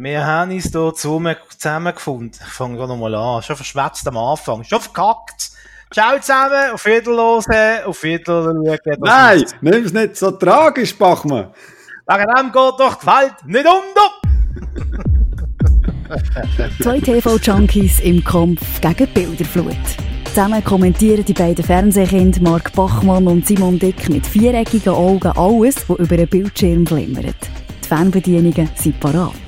Wir haben uns hier zusammengefunden. Ich fange gerade nochmal an. Schon verschwätzt am Anfang. Schon verkackt. Ciao zusammen, auf Wiederhören, auf Wiedersehen. Nein, nimm es nicht so tragisch, Bachmann. Wegen dem geht doch die Welt nicht unter. Zwei TV-Junkies im Kampf gegen Bilderflut. Zusammen kommentieren die beiden Fernsehkinder Mark Bachmann und Simon Dick mit viereckigen Augen alles, was über den Bildschirm glimmert. Die Fernbedienungen sind parat.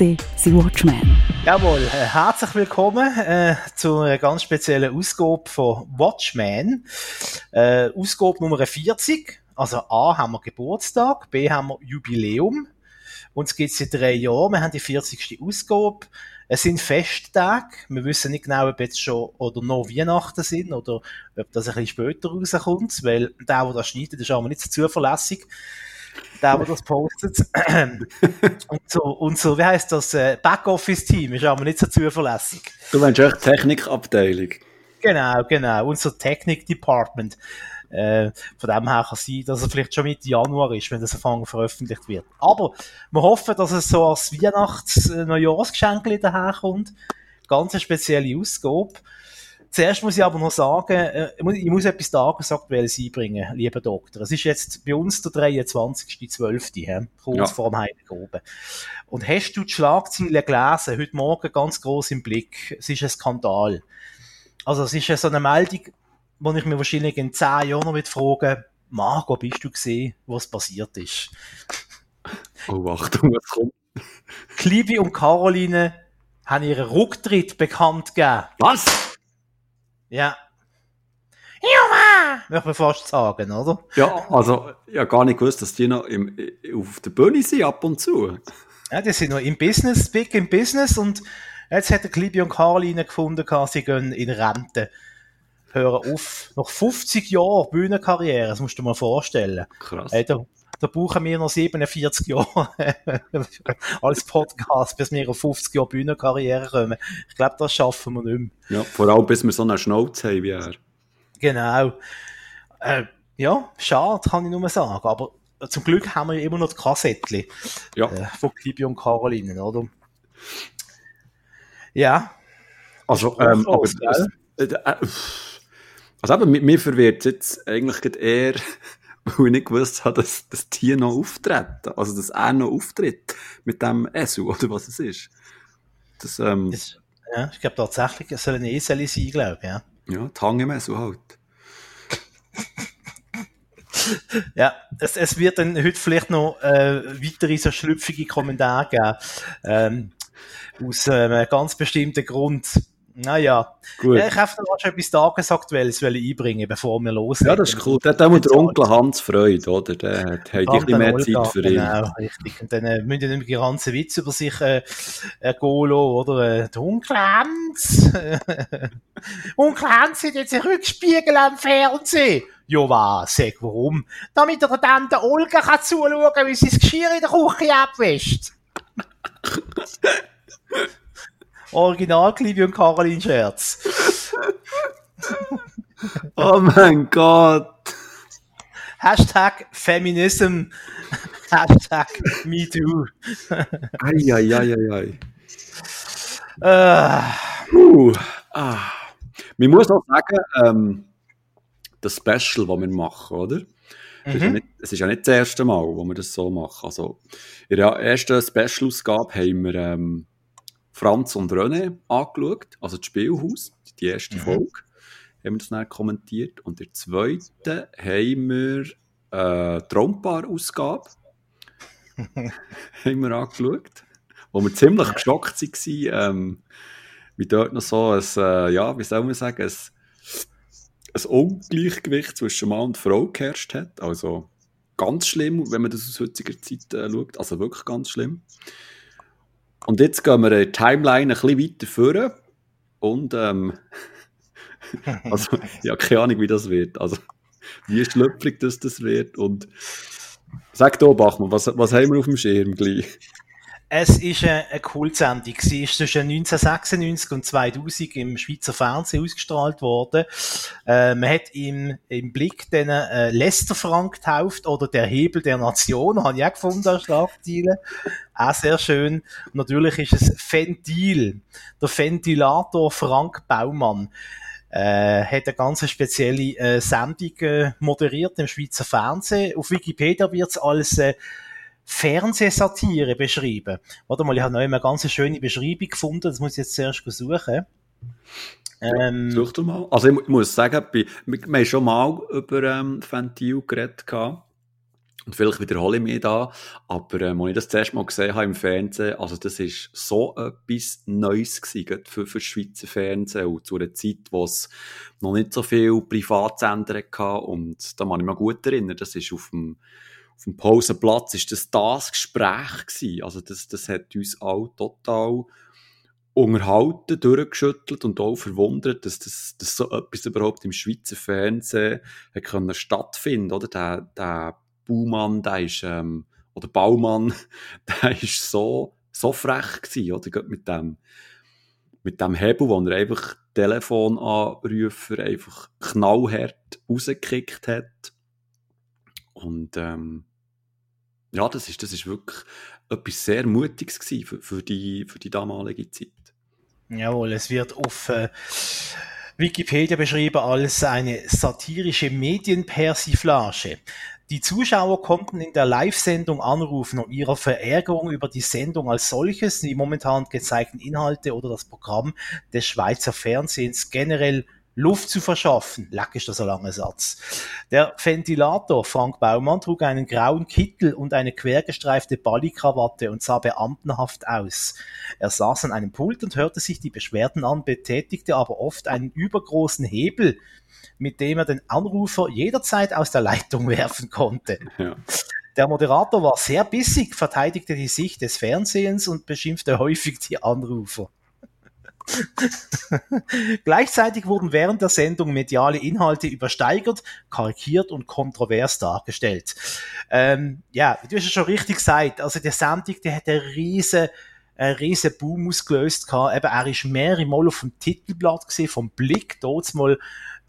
Sie Watchmen. Jawohl, äh, herzlich willkommen äh, zu einer ganz speziellen Ausgabe von Watchmen. Äh, Ausgabe Nummer 40. Also A haben wir Geburtstag, B haben wir Jubiläum. Uns gibt es seit drei Jahren. Wir haben die 40. Ausgabe. Es sind Festtage. Wir wissen nicht genau, ob jetzt schon oder noch Weihnachten sind oder ob das ein bisschen später rauskommt, weil der, der das schneidet, ist aber nicht so zuverlässig. Der, der das postet. und so, und so, wie heisst das? äh, Backoffice-Team ist aber nicht so zuverlässig. Du meinst echt Technikabteilung. Genau, genau. Unser Technik-Department. Äh, von dem her kann sein, dass es vielleicht schon Mitte Januar ist, wenn das Anfang veröffentlicht wird. Aber wir hoffen, dass es so als Weihnachts-Neujahrsgeschenk daherkommt. Ganz eine spezielle Ausgabe. Zuerst muss ich aber noch sagen, äh, ich muss- etwas Tagesaktuelles einbringen, lieber Doktor. Es ist jetzt bei uns der 23.12., hä? kurz Ja. vor dem Heiligen. Und hast du die Schlagzeilen gelesen, heute Morgen ganz groß im Blick? Es ist ein Skandal. Also es ist ja so eine Meldung, wo ich mir wahrscheinlich in zehn Jahren noch fragen Marco, bist du gesehen, was passiert ist? Oh, Achtung, was kommt? Klibi und Caroline haben ihren Rücktritt bekannt gegeben. Was? Ja. Juma! Möchte man fast sagen, oder? Ja, also, ich habe gar nicht gewusst, dass die noch im, auf der Bühne sind, ab und zu. Ja, die sind noch im Business, big im Business und jetzt hat der Klibi und Caroline gefunden, sie gehen in Rente. Hören auf. Nach 50 Jahren Bühnenkarriere, das musst du dir mal vorstellen. Krass. Da, da brauchen wir noch 47 Jahre als Podcast, bis wir auf 50 Jahre Bühnenkarriere kommen. Ich glaube, das schaffen wir nicht mehr. Ja, vor allem, bis wir so einen Schnauz haben wie er. Genau. Äh, ja, schade, kann ich nur sagen. Aber zum Glück haben wir ja immer noch die Kassettchen Ja, äh, von Klibi und Caroline, oder? Ja, also, ähm, aber, äh, äh, also eben, mi- mir verwirrt jetzt eigentlich eher, weil ich nicht gewusst habe, dass, dass die noch auftreten. Also, dass er noch auftritt mit dem Esu, oder was es ist. Das, ähm, das, ja ich glaube tatsächlich, es soll ein Esel sein, glaube ich. Ja. ja, die Hang im Esu halt. Ja, es, es wird dann heute vielleicht noch äh, weitere so schlüpfige Kommentare geben. Ähm, aus äh, einem ganz bestimmten Grund. Naja, Gut. ja, ich habe noch schon etwas Tagesaktuelles einbringen, bevor wir loslegen. Ja, das ist cool. Hat auch der Onkel Hans Freude, oder? Der hat, ein bisschen mehr Olga, Zeit für ihn. Genau, richtig. Und dann äh, müssen nicht mehr die ganzen Witze über sich äh, äh, oder? Äh, der Onkel Hans. Onkel Hans hat jetzt einen Rückspiegel am Fernsehen. Ja, was? Sag, warum? Damit er dann der Olga kann zuschauen, wie sie das Geschirr in der Küche abwäscht. Original Clivi und Caroline Scherz. Oh mein Gott! Hashtag Feminism. Hashtag MeToo. Eieieiei. Äh, Uh, ah. Man muss auch sagen, ähm, das Special, das wir machen, oder? Ist ja Mhm. nicht, es ist ja nicht das erste Mal, wo wir das so machen. Also, in der ersten Special-Ausgabe haben wir ähm, Franz und René angeschaut, also das Spielhaus, die erste Mhm. Folge, haben wir das dann kommentiert. Und in der zweiten haben wir äh, Traumpaar-Ausgabe haben wir angeschaut, wo wir ziemlich geschockt waren, ähm, wie dort noch so ein, äh, ja, wie soll man sagen, ein, ein Ungleichgewicht zwischen Mann und Frau geherrscht hat. Also ganz schlimm, wenn man das aus heutiger Zeit äh, schaut. Also wirklich ganz schlimm. Und jetzt gehen wir in der Timeline ein bisschen weiter vor und ähm, also, ja, keine Ahnung, wie das wird. Also, wie schlüpfrig das, das wird. Und sag doch, Bachmann, was, was haben wir auf dem Schirm gleich? Es ist eine, Kultsendung. Sie ist zwischen 1996 und 2000 im Schweizer Fernsehen ausgestrahlt worden. Äh, man hat im, im Blick den äh, Lester Frank getauft oder der Hebel der Nation, habe ich auch gefunden als Schlagziele. Auch sehr schön. Natürlich ist es Ventil, der Ventilator Frank Baumann. Äh, hat eine ganz spezielle äh, Sendung äh, moderiert im Schweizer Fernsehen. Auf Wikipedia wird es als äh, Fernsehsatire beschrieben. Warte mal, ich habe noch eine ganz schöne Beschreibung gefunden, das muss ich jetzt zuerst suchen. Ähm, Such du mal. Also ich, muss sagen, wir, wir haben schon mal über ähm, Ventil geredet. Und vielleicht wiederhole ich mich da, aber ähm, als ich das zuerst mal gesehen habe im Fernsehen, also das ist so etwas Neues gewesen, für, für Schweizer Fernsehen und zu einer Zeit, wo es noch nicht so viele Privatsender hatte und da kann ich mich gut erinnern, das ist auf dem auf dem Pausenplatz ist das das Gespräch gewesen. Also das, das hat uns alle total unterhalten, durchgeschüttelt und auch verwundert, dass, das, dass so etwas überhaupt im Schweizer Fernsehen hat können stattfinden, oder? Der, der Baumann, der ist, ähm, oder Baumann, der ist so, so frech gewesen, oder? Mit dem, mit dem Hebel, wo er einfach Telefonanrufer einfach knallhart rausgekickt hat. Und, ähm, ja, das ist, das ist wirklich etwas sehr Mutiges gewesen für, für, die, für die damalige Zeit. Jawohl, es wird auf äh, Wikipedia beschrieben als eine satirische Medienpersiflage. Die Zuschauer konnten in der Live-Sendung anrufen, um ihrer Verärgerung über die Sendung als solches, die momentan gezeigten Inhalte oder das Programm des Schweizer Fernsehens generell Luft zu verschaffen. Leck ist das ein langer Satz. Der Ventilator Frank Baumann trug einen grauen Kittel und eine quergestreifte Ballikrawatte und sah beamtenhaft aus. Er saß an einem Pult und hörte sich die Beschwerden an, betätigte aber oft einen übergroßen Hebel, mit dem er den Anrufer jederzeit aus der Leitung werfen konnte. Ja. Der Moderator war sehr bissig, verteidigte die Sicht des Fernsehens und beschimpfte häufig die Anrufer. Gleichzeitig wurden während der Sendung mediale Inhalte übersteigert, karikiert und kontrovers dargestellt. Ähm, ja, du hast ja schon richtig gesagt, also der Sendung, die hat eine riese einen riesen Boom ausgelöst gehabt. Eben, er ist mehrere Mal auf dem Titelblatt gesehen, vom Blick, dort mal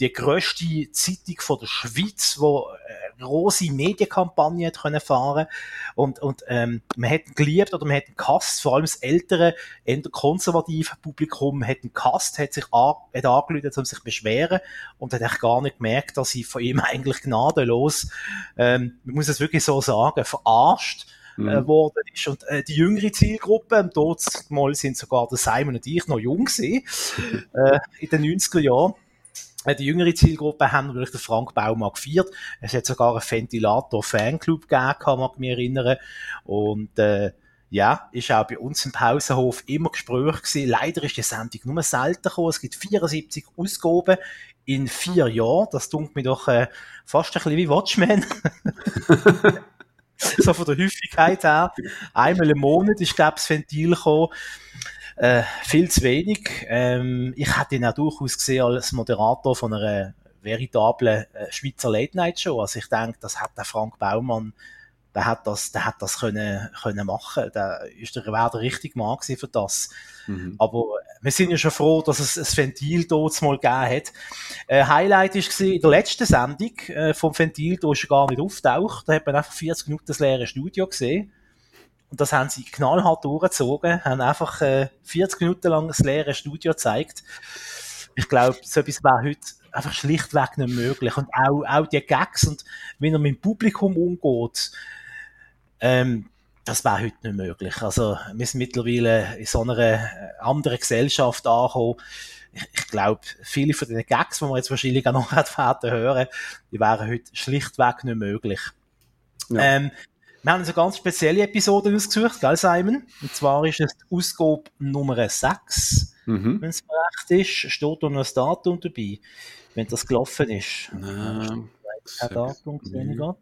die grösste Zeitung von der Schweiz, wo äh, große Medienkampagne hat können fahren und und ähm, man hat geliebt oder man hat gehasst, vor allem das ältere, eher konservative Publikum hat gehasst, hat sich an, hat um sich zu beschweren und hat echt gar nicht gemerkt, dass sie von ihm eigentlich gnadenlos, ähm, man muss es wirklich so sagen, verarscht mhm. äh, worden ist. Und äh, die jüngere Zielgruppe, dort mal sind sogar der Simon und ich noch jung gewesen, äh, in den 90er Jahren, äh, die jüngere Zielgruppe haben natürlich den Frank Baumann gefeiert. Es hat sogar einen Ventilator-Fanclub gegeben, kann man mich erinnern. Und äh, ja, ist auch bei uns im Pausenhof immer Gespräch gewesen. Leider ist die Sendung nur selten gekommen. Es gibt 74 Ausgaben in vier Jahren. Das tut mir doch äh, fast ein bisschen wie Watchmen. so von der Häufigkeit her. Einmal im Monat ist, glaube ich, das Ventil gekommen. Äh, viel zu wenig. Ähm, ich hätte ihn auch durchaus gesehen als Moderator von einer veritablen äh, Schweizer Late Night Show. Also ich denke, das hat der Frank Baumann, der hat das, der hat das können, können machen. Der ist der, wäre der richtige Mann gewesen für das. Mhm. Aber wir sind ja schon froh, dass es ein Ventil dort mal gegeben hat. Äh, Highlight war in der letzten Sendung äh, vom Ventil, da ist er gar nicht auftaucht. Da hat man einfach 40 Minuten das leere Studio gesehen. Und das haben sie knallhart durchgezogen, haben einfach äh, 40 Minuten lang das leere Studio gezeigt. Ich glaube, so etwas wäre heute einfach schlichtweg nicht möglich. Und auch, auch die Gags und wenn er mit dem Publikum umgeht, ähm, das wäre heute nicht möglich. Also, wir sind mittlerweile in so einer äh, anderen Gesellschaft angekommen. Ich, ich glaube, viele von den Gags, die wir jetzt wahrscheinlich auch noch werden hören, die wären heute schlichtweg nicht möglich. Ja. Ähm, wir haben eine ganz spezielle Episode ausgesucht, gell, Simon? Und zwar ist es die Ausgabe Nummer 6. Mhm. Wenn es recht ist, steht da noch ein Datum dabei, wenn das gelaufen ist. Nein. Kein Datum gesehen gerade.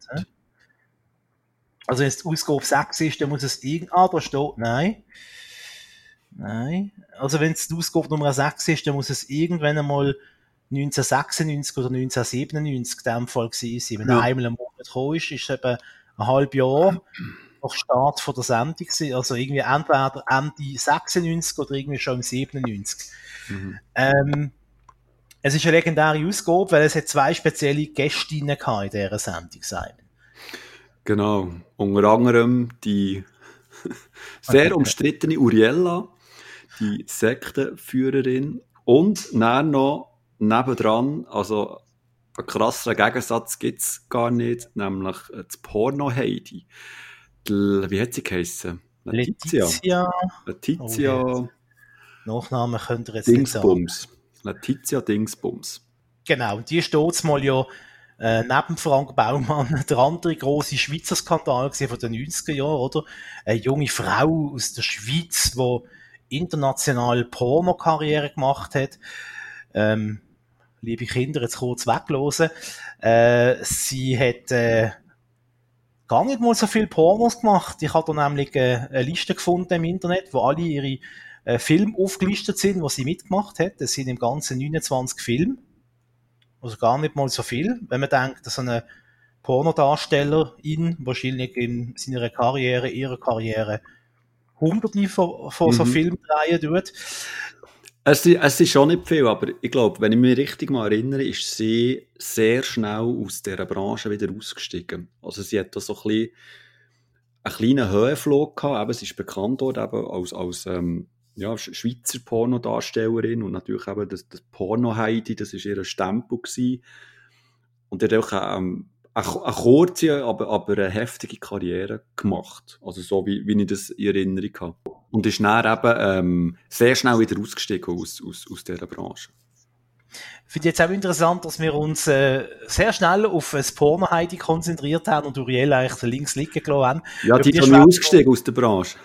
Also wenn es die Ausgabe 6 ist, dann muss es irgend... Ah, da steht... Nein. Nein. Also wenn es die Ausgabe Nummer 6 ist, dann muss es irgendwann einmal 1996 oder 1997 in dem Fall gewesen sein. Wenn ja. einmal im Monat gekommen ist, ist es eben ein halbes Jahr. noch Start von der Sendung gewesen, also irgendwie entweder Ende 96 oder irgendwie schon im 97. Mhm. Ähm, es ist eine legendäre Ausgabe, weil es hat zwei spezielle Gästinnen in dieser Sendung sein. Genau, unter anderem die sehr umstrittene Uriella, die Sektenführerin und dann noch nebendran, also ein krasser Gegensatz gibt es gar nicht, nämlich das Porno-Heidi. Wie hat sie geheißen? Letizia. Letizia. Letizia. Oh, Nachnamen könnt ihr jetzt Dingsbums. nicht sagen. Letizia Dingsbums. Genau, die steht mal ja äh, neben Frank Baumann der andere große Schweizer Skandal von den 90er Jahren, oder? Eine junge Frau aus der Schweiz, die international Porno-Karriere gemacht hat. Ähm, liebe Kinder, jetzt kurz weglosen. Äh, sie hat äh, gar nicht mal so viel Pornos gemacht. Ich habe da nämlich äh, eine Liste gefunden im Internet, wo alle ihre äh, Filme aufgelistet sind, was sie mitgemacht hat. Das sind im Ganzen 29 Filme. Also gar nicht mal so viel. Wenn man denkt, dass eine Pornodarstellerin wahrscheinlich in seiner Karriere, ihrer Karriere, hunderte von, von mhm. so Filmen drehen tut. Es, ist schon nicht viel, aber ich glaube, wenn ich mich richtig mal erinnere, ist sie sehr schnell aus dieser Branche wieder ausgestiegen. Also sie hat da so ein bisschen einen kleinen Höhenflug gehabt. Eben, sie ist bekannt worden eben als, als ähm, ja, Schweizer Pornodarstellerin und natürlich eben das, das Porno-Heidi, das war ihr Stempel. Gewesen. Und er hat auch ähm, eine, eine kurze, aber, aber eine heftige Karriere gemacht. Also so, wie, wie ich das in Erinnerung habe. Und ist dann eben ähm, sehr schnell wieder ausgestiegen aus, aus, aus dieser Branche. Ich finde jetzt auch interessant, dass wir uns äh, sehr schnell auf das Porno-Heidi konzentriert haben und Uriel eigentlich links liegen gelassen haben. Ja, die ist schon ausgestiegen aus der Branche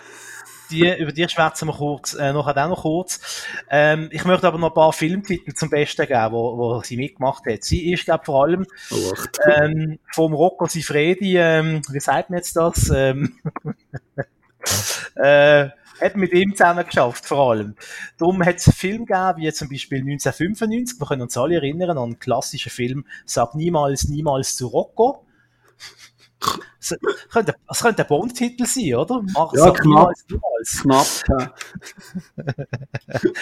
die, über die schwätzen wir kurz, äh, noch auch noch kurz. Ähm, ich möchte aber noch ein paar Filmtitel zum Besten geben, wo, wo sie mitgemacht hat. Sie ist, glaube vor allem oh, ähm, vom Rocco Sifredi, ähm, wie sagt man jetzt das? Ähm, äh, hat mit ihm zusammen geschafft, vor allem. Darum hat es Filme gegeben, wie zum Beispiel 1995, wir können uns alle erinnern an einen klassischen Film, Sag niemals, niemals zu Rocco. Das könnte, das könnte ein Bond-Titel sein, oder? Mach ja, knapp. Knapp, ja.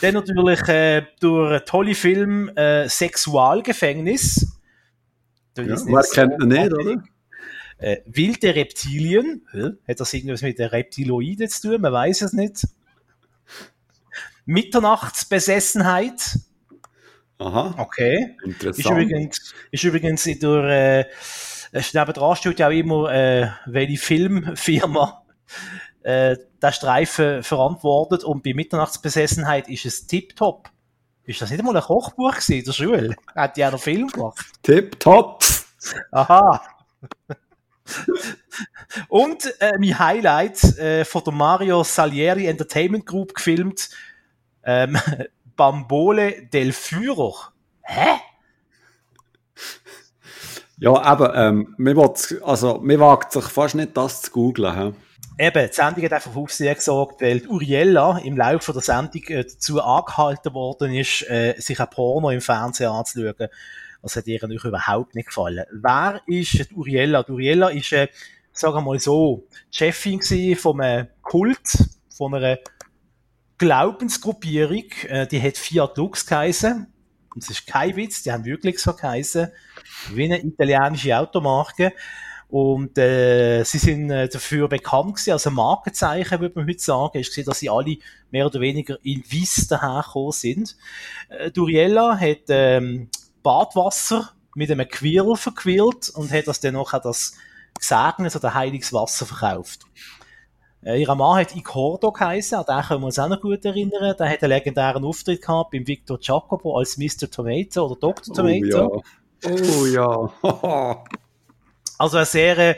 Dann natürlich äh, durch tolle Film äh, Sexualgefängnis. Ja, wer kennt ihn nicht, oder? Äh, wilde Reptilien. Hat das irgendwas mit der Reptiloide zu tun? Man weiß es nicht. Mitternachtsbesessenheit. Aha. Okay. Interessant. Ist übrigens, ist übrigens durch äh, Nebenan steht ja auch immer, äh, welche Filmfirma äh, der Streifen verantwortet und bei Mitternachtsbesessenheit ist es Tip-Top. Ist das nicht einmal ein Kochbuch gewesen in der Schule? Hat ja noch Film gemacht. Tip-Top! Aha! und äh, mein Highlight äh, von der Mario Salieri Entertainment Group gefilmt, ähm, Bambole del Führer. Hä? Ja, eben, ähm, man, will, also, man wagt sich fast nicht, das zu googlen. Eben, die Sendung hat einfach Aufsehen gesorgt, weil Uriella im Laufe der Sendung äh, dazu angehalten worden ist, äh, sich ein Porno im Fernsehen anzuschauen. Das hat ihr natürlich überhaupt nicht gefallen. Wer ist die Uriella? Die Uriella ist, äh, sagen wir mal so, die Chefin von einem Kult, von einer Glaubensgruppierung, äh, die hat Fiat Lux geheißen. Und es ist kein Witz, die haben wirklich so geheißen wie eine italienische Automarke. Und äh, sie sind äh, dafür bekannt gewesen, also Markenzeichen, würde man heute sagen, ist gesehen, dass sie alle mehr oder weniger in Wiss dahergekommen sind. Äh, Duriella hat ähm, Badwasser mit einem Quirl verquirlt und hat das dann noch das gesegnet oder heiliges Wasser verkauft. Äh, ihr Mann hat Icordo geheißen, an den können wir uns auch noch gut erinnern. Der hat einen legendären Auftritt gehabt beim Victor Jacopo als Mr. Tomato oder Dr. Tomato. Oh, ja. Oh ja. also eine sehr,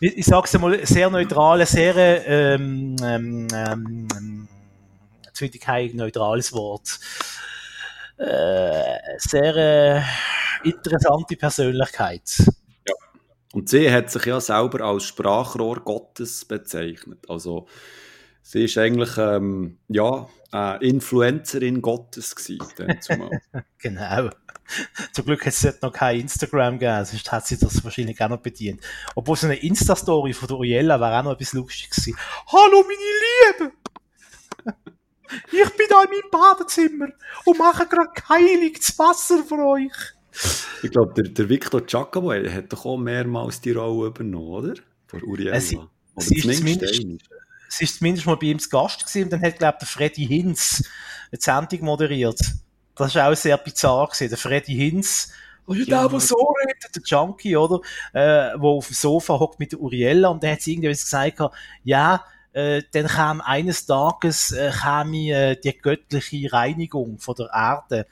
ich sag's mal, sehr neutrale, sehr, ähm, ähm, ähm, jetzt finde ich kein neutrales Wort, äh, sehr äh, interessante Persönlichkeit. Ja. Und sie hat sich ja selber als Sprachrohr Gottes bezeichnet. Also sie ist eigentlich ähm, ja, äh, Influencerin Gottes gewesen, zumal. genau. Zum Glück hat es noch kein Instagram gegeben, sonst hat sie das wahrscheinlich auch noch bedient. Obwohl so eine Insta-Story von der Uriella wäre auch noch etwas lustig gewesen. Hallo meine Liebe! Ich bin da in meinem Badezimmer und mache gerade heiliges Wasser für euch. Ich glaube, der, der Victor Giacomo hat doch auch mehrmals die Rolle übernommen, oder? Von Uriella. Es, es, ist zumindest, es ist zumindest mal bei ihm zu Gast gewesen und dann hat, glaube ich, der Freddy Hinz eine Sendung moderiert. Das war auch sehr bizarr gewesen. Der Freddy Hinz, oh, ja, der, der so redet, der Junkie, oder? Äh, wo auf dem Sofa hockt mit der Uriella und dann hat sie irgendwie gesagt, ja, äh, dann kam eines Tages äh, kam äh, die göttliche Reinigung von der Erde.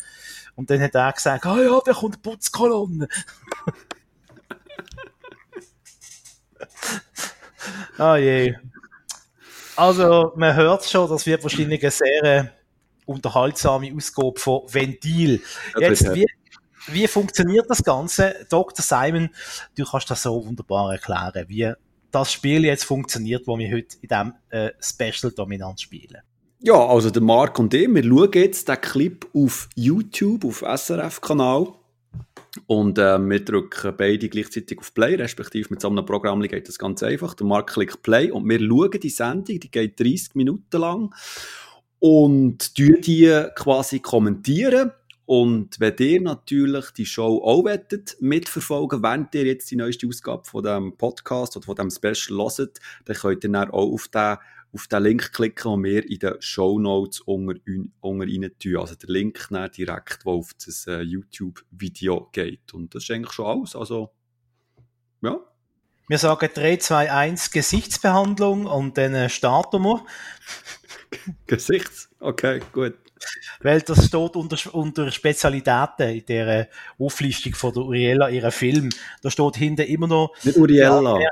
Und dann hat er gesagt, ah oh ja, da kommt die Putzkolonne. ah oh je. Also, man hört schon, das wird wahrscheinlich eine sehr äh, unterhaltsame Ausgabe von Ventil. Jetzt, wie, wie funktioniert das Ganze? Dr. Simon, du kannst das so wunderbar erklären, wie das Spiel jetzt funktioniert, wo wir heute in diesem äh, Special dominant spielen. Ja, also der Marc und ich, wir schauen jetzt den Clip auf YouTube, auf SRF-Kanal. Und äh, wir drücken beide gleichzeitig auf Play, respektive mit so einem Programm geht das ganz einfach. Der Marc klickt Play und wir schauen die Sendung, die geht 30 Minuten lang und die quasi kommentieren. Und wenn ihr natürlich die Show auch wettet, mitverfolgen, während ihr jetzt die neueste Ausgabe von dem Podcast oder von dem Special hört, dann könnt ihr dann auch auf den, auf den Link klicken, den wir in den Show Notes unter, unter rein tun. Also der Link direkt, der auf das äh, YouTube-Video geht. Und das ist eigentlich schon alles. Also, ja. Wir sagen 3, 2, 1 Gesichtsbehandlung und dann äh, starten wir. Gesichts? Okay, gut. Weil das steht unter, unter Spezialitäten in der Auflistung von der Uriella, ihrer Film. Da steht hinten immer noch. Nicht Uriella. Ja,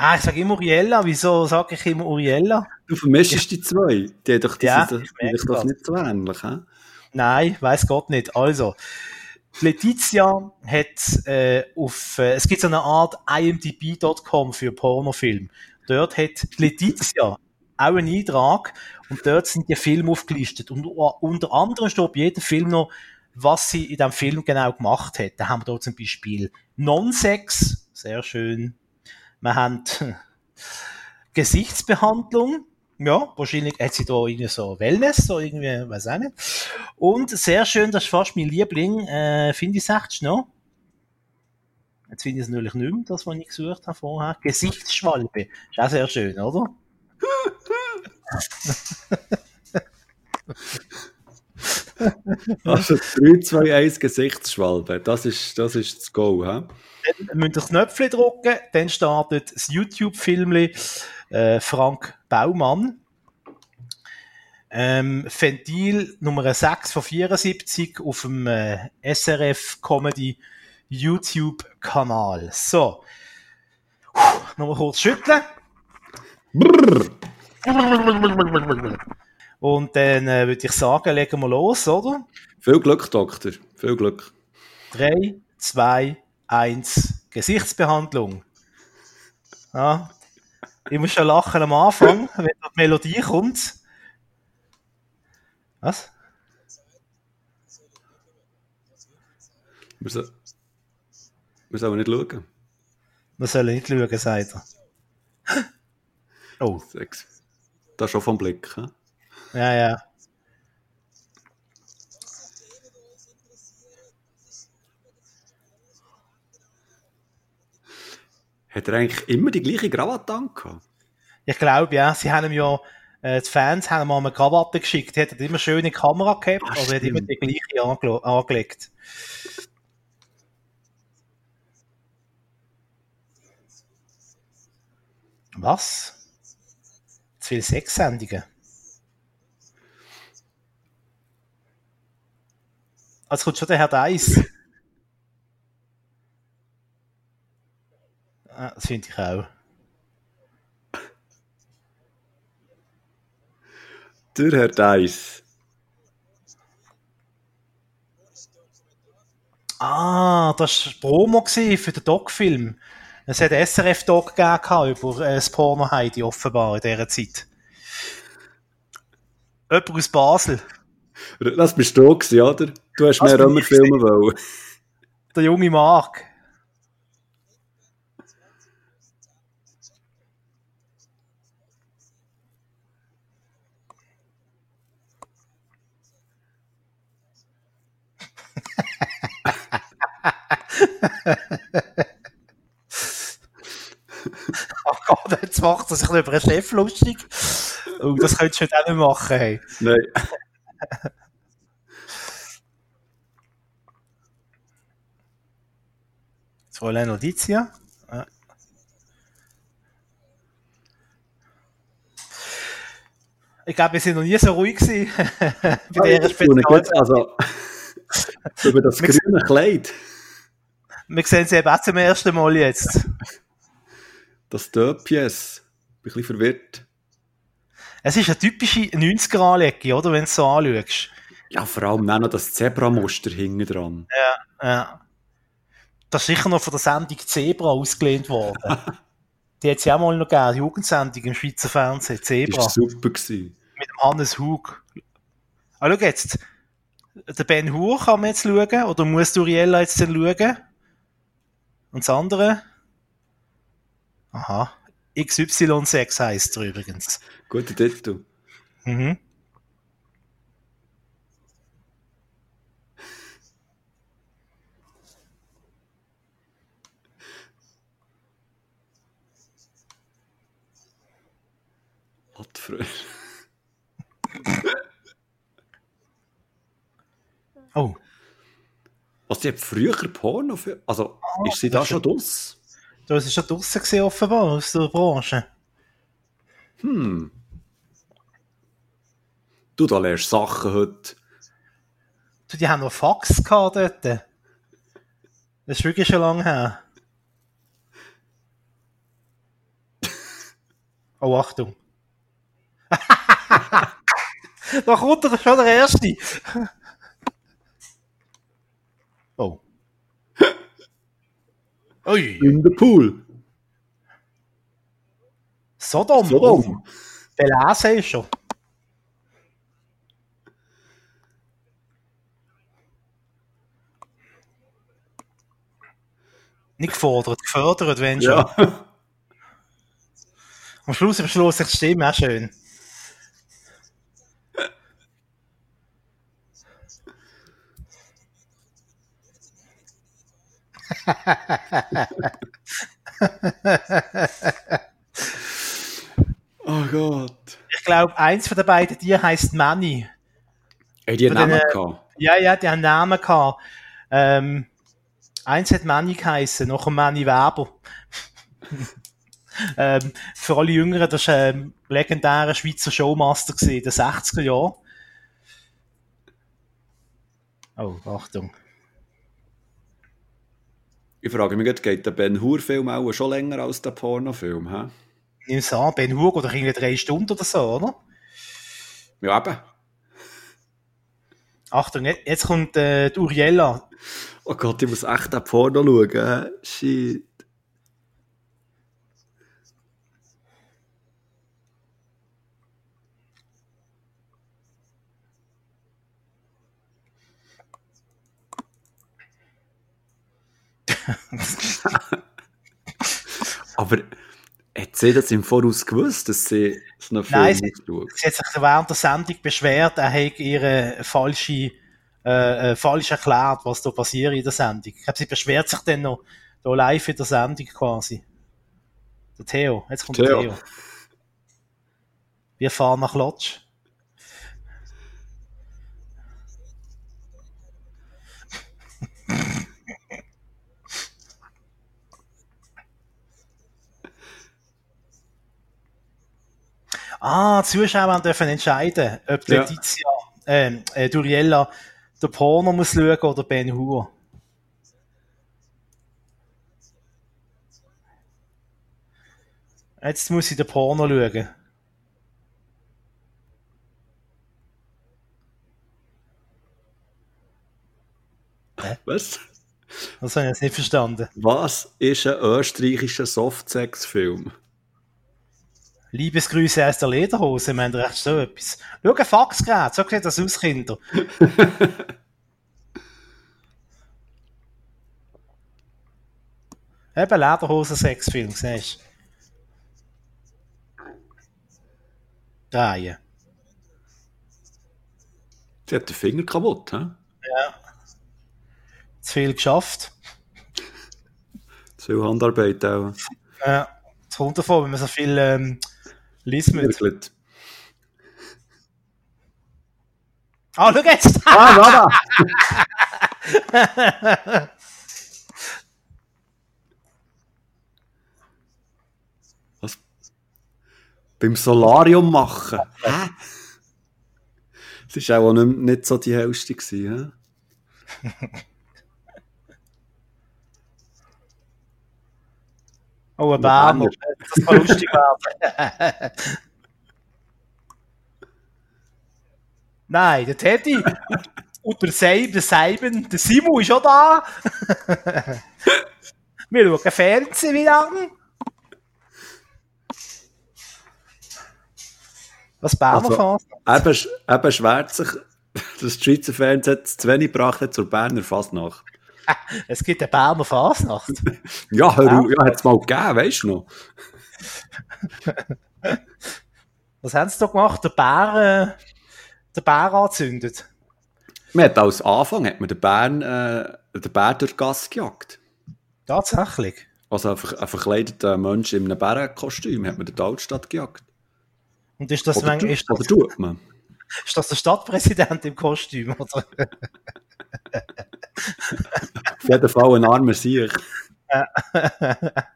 ah, ich sage immer Uriella. Wieso sage ich immer Uriella? Du vermischst ja. die zwei. Die doch, die ja, sind, die doch nicht so ähnlich, he? Nein, weiß Gott nicht. Also, Letizia hat äh, auf, äh, es gibt so eine Art imdb.com für Pornofilm. Dort hat Letizia auch einen Eintrag und dort sind die Filme aufgelistet. Und unter anderem steht bei jedem Film noch, was sie in diesem Film genau gemacht hat. Da haben wir dort zum Beispiel Non-Sex, sehr schön. Wir haben Gesichtsbehandlung, ja, wahrscheinlich hat sie da irgendwie so Wellness, oder irgendwie, weiß auch nicht. Und sehr schön, das ist fast mein Liebling, äh, finde ich echt noch. Jetzt finde ich es natürlich nicht mehr, das, was ich gesucht habe vorher. Gesichtsschwalbe. Ist auch sehr schön, oder? also 3, 2, 1 Gesichtsschwalbe, das ist das, ist das Go. He? Dann müsst ihr das Knöpfchen drücken, dann startet das YouTube-Film äh, Frank Baumann. Ähm, Ventil Nummer 6 von 74 auf dem äh, SRF Comedy YouTube-Kanal. So. Puh, nochmal kurz schütteln. Brrr. Und dann äh, würde ich sagen, legen wir los, oder? Viel Glück, Doktor. Viel Glück. 3, 2, 1, Gesichtsbehandlung. Ja. Ich muss schon lachen am Anfang, wenn die Melodie kommt. Was? Wir, so, wir sollen nicht schauen. Wir sollen nicht schauen, sagt er. Oh. Sechs. Da schon vom Blick. He? Ja, ja. Hat er eigentlich immer die gleiche Krawatte angehabt? Ich glaube, ja. Sie haben ihm ja, äh, die Fans haben ihm mal eine Krawatte geschickt. Er hat immer schöne Kamera gehabt, Ach, aber er hat immer die gleiche ange angelegt. Was? viele Sexsendungen. Also kommt schon der Herr Deiss. Ah, das finde ich auch. Der Herr Deiss. Ah, das war Promo für den Doc-Film. Es hat SRF-Doc gegeben über äh, das Porno-Heidi offenbar in dieser Zeit. Jemand aus Basel. Das bist du gewesen, oder? Du hast Das mehr bin Römer ich filmen wollen. Der junge Mark. Oh Gott, jetzt macht er sich über einen Chef lustig. Oh, das könntest du heute auch nicht machen. Hey. Nein. Jetzt wollen wir Notiz hier. Ja. Ich glaube, wir sind noch nie so ruhig gewesen bei Ich tue Spezial. also, über das grüne Kleid, Wir sehen sie eben auch zum ersten Mal jetzt. das Döpjes, bin ein bisschen verwirrt. Es ist eine typische 90er-Anlegung, oder? Wenn du es so anschaust. Ja, vor allem auch noch das Zebramuster hinten dran. Ja. Das ist sicher noch von der Sendung Zebra ausgelehnt worden. Die hat es ja auch mal noch gegeben, die Jugendsendung im Schweizer Fernsehen, Das Zebra, war super. Gewesen. mit dem Hannes Hug. Ah, schau jetzt. Der Ben Hur kann man jetzt schauen, oder muss Duriella jetzt dann schauen? Und das andere? Aha. XY6 heisst er übrigens. Guter Titel. Mhm. Lattfröhr. Oh. Also, die hat früher Porno für. Also, ist sie da schon draus? Du hast schon draussen gesehen, offenbar, aus der Branche. Hm. Du, da lernst Sachen heute. Du, die haben noch Fax gehabt dort. Das ist wirklich schon lange her. Oh, Achtung. da kommt er schon der Erste. oh. Ui. In der Pool. Sodom. Sodom. Belesen ist schon. Nicht gefordert, gefördert, wenn schon. Ja. Am Schluss am Schluss ich die Stimme auch schön. Oh Gott. Ich glaube, eins von den beiden Tieren heisst Manny. Ey, die haben Namen den, äh, gehabt. Ja, ja, die haben Namen gehabt. Ähm, eins hat Manny geheissen, noch ein Manny Weber. ähm, für alle Jüngeren, das war ein legendärer Schweizer Showmaster gewesen, in den 60er Jahren. Oh, Achtung. Ich frage mich, geht der Ben Hur-Film auch schon länger als der Pornofilm? Hä? Nimm es an, Ben Hur oder irgendwie drei Stunden oder so, oder? Ja, eben. Achtung, jetzt jetzt kommt äh, die Uriella. Oh Gott, ich muss echt den Porno schauen. hä? Shit. Aber hat sie das im Voraus gewusst, dass sie so einen Film Nein, sie-? Sie hat sich während der Sendung beschwert, er hätte ihre falsche, äh, äh, falsch erklärt, was da passiert in der Sendung. Ich glaube, sie beschwert sich dann noch da live in der Sendung quasi. Der Theo, jetzt kommt Theo. der Theo. Wir fahren nach Lodge. Ah, die Zuschauer dürfen entscheiden, ob Ja. Letizia, ähm, äh, Duriella der Porno muss schauen oder Ben Hur. Jetzt muss ich den Porno schauen. Was? Das habe ich jetzt nicht verstanden. Was ist ein österreichischer Softsex-Film? Liebesgrüße aus der Lederhose, meint recht so etwas. Schau, ein Faxgerät, so sieht das aus, Kinder. Eben Lederhosen-Sexfilm, siehst du? Drehen. Sie hat den Finger kaputt, hä? Ja. Zu viel geschafft. Zu viel Handarbeit auch. Ja. Das kommt davon, wenn man so viel ähm, liest mit. Wirklich. Ah, schau jetzt! Ah, Nada! Was? Beim Solarium machen? Hä? Das war auch nicht, nicht so die hellste. Gewesen, Oh, ein Berner. Das kann lustig werden. Nein, der Teddy und der Seib, der Seiben, der Simu ist auch da. Wir schauen Fernsehen wie lange. Was Berner Also- also, Eben, eben schwert sich, dass die Schweizer Fernsehen zu wenig gebracht hat zur Berner Fasnacht. Es gibt eine Berner Fasnacht. Ja, hör auf, ja, hat es mal gegeben, weißt du noch? Was haben sie da gemacht? Der Bär, äh, der Bär angezündet. Man hat als Anfang hat man den Bären, äh, den Bär durch die Gasse gejagt. Tatsächlich. Also ein, ein verkleideter Mensch in einem Bärenkostüm hat man durch die Altstadt gejagt. Und ist das, Oder, manchmal- ist, das, tut man? ist das der Stadtpräsident im Kostüm? Oder? Auf jeden Fall ein armer Sieg.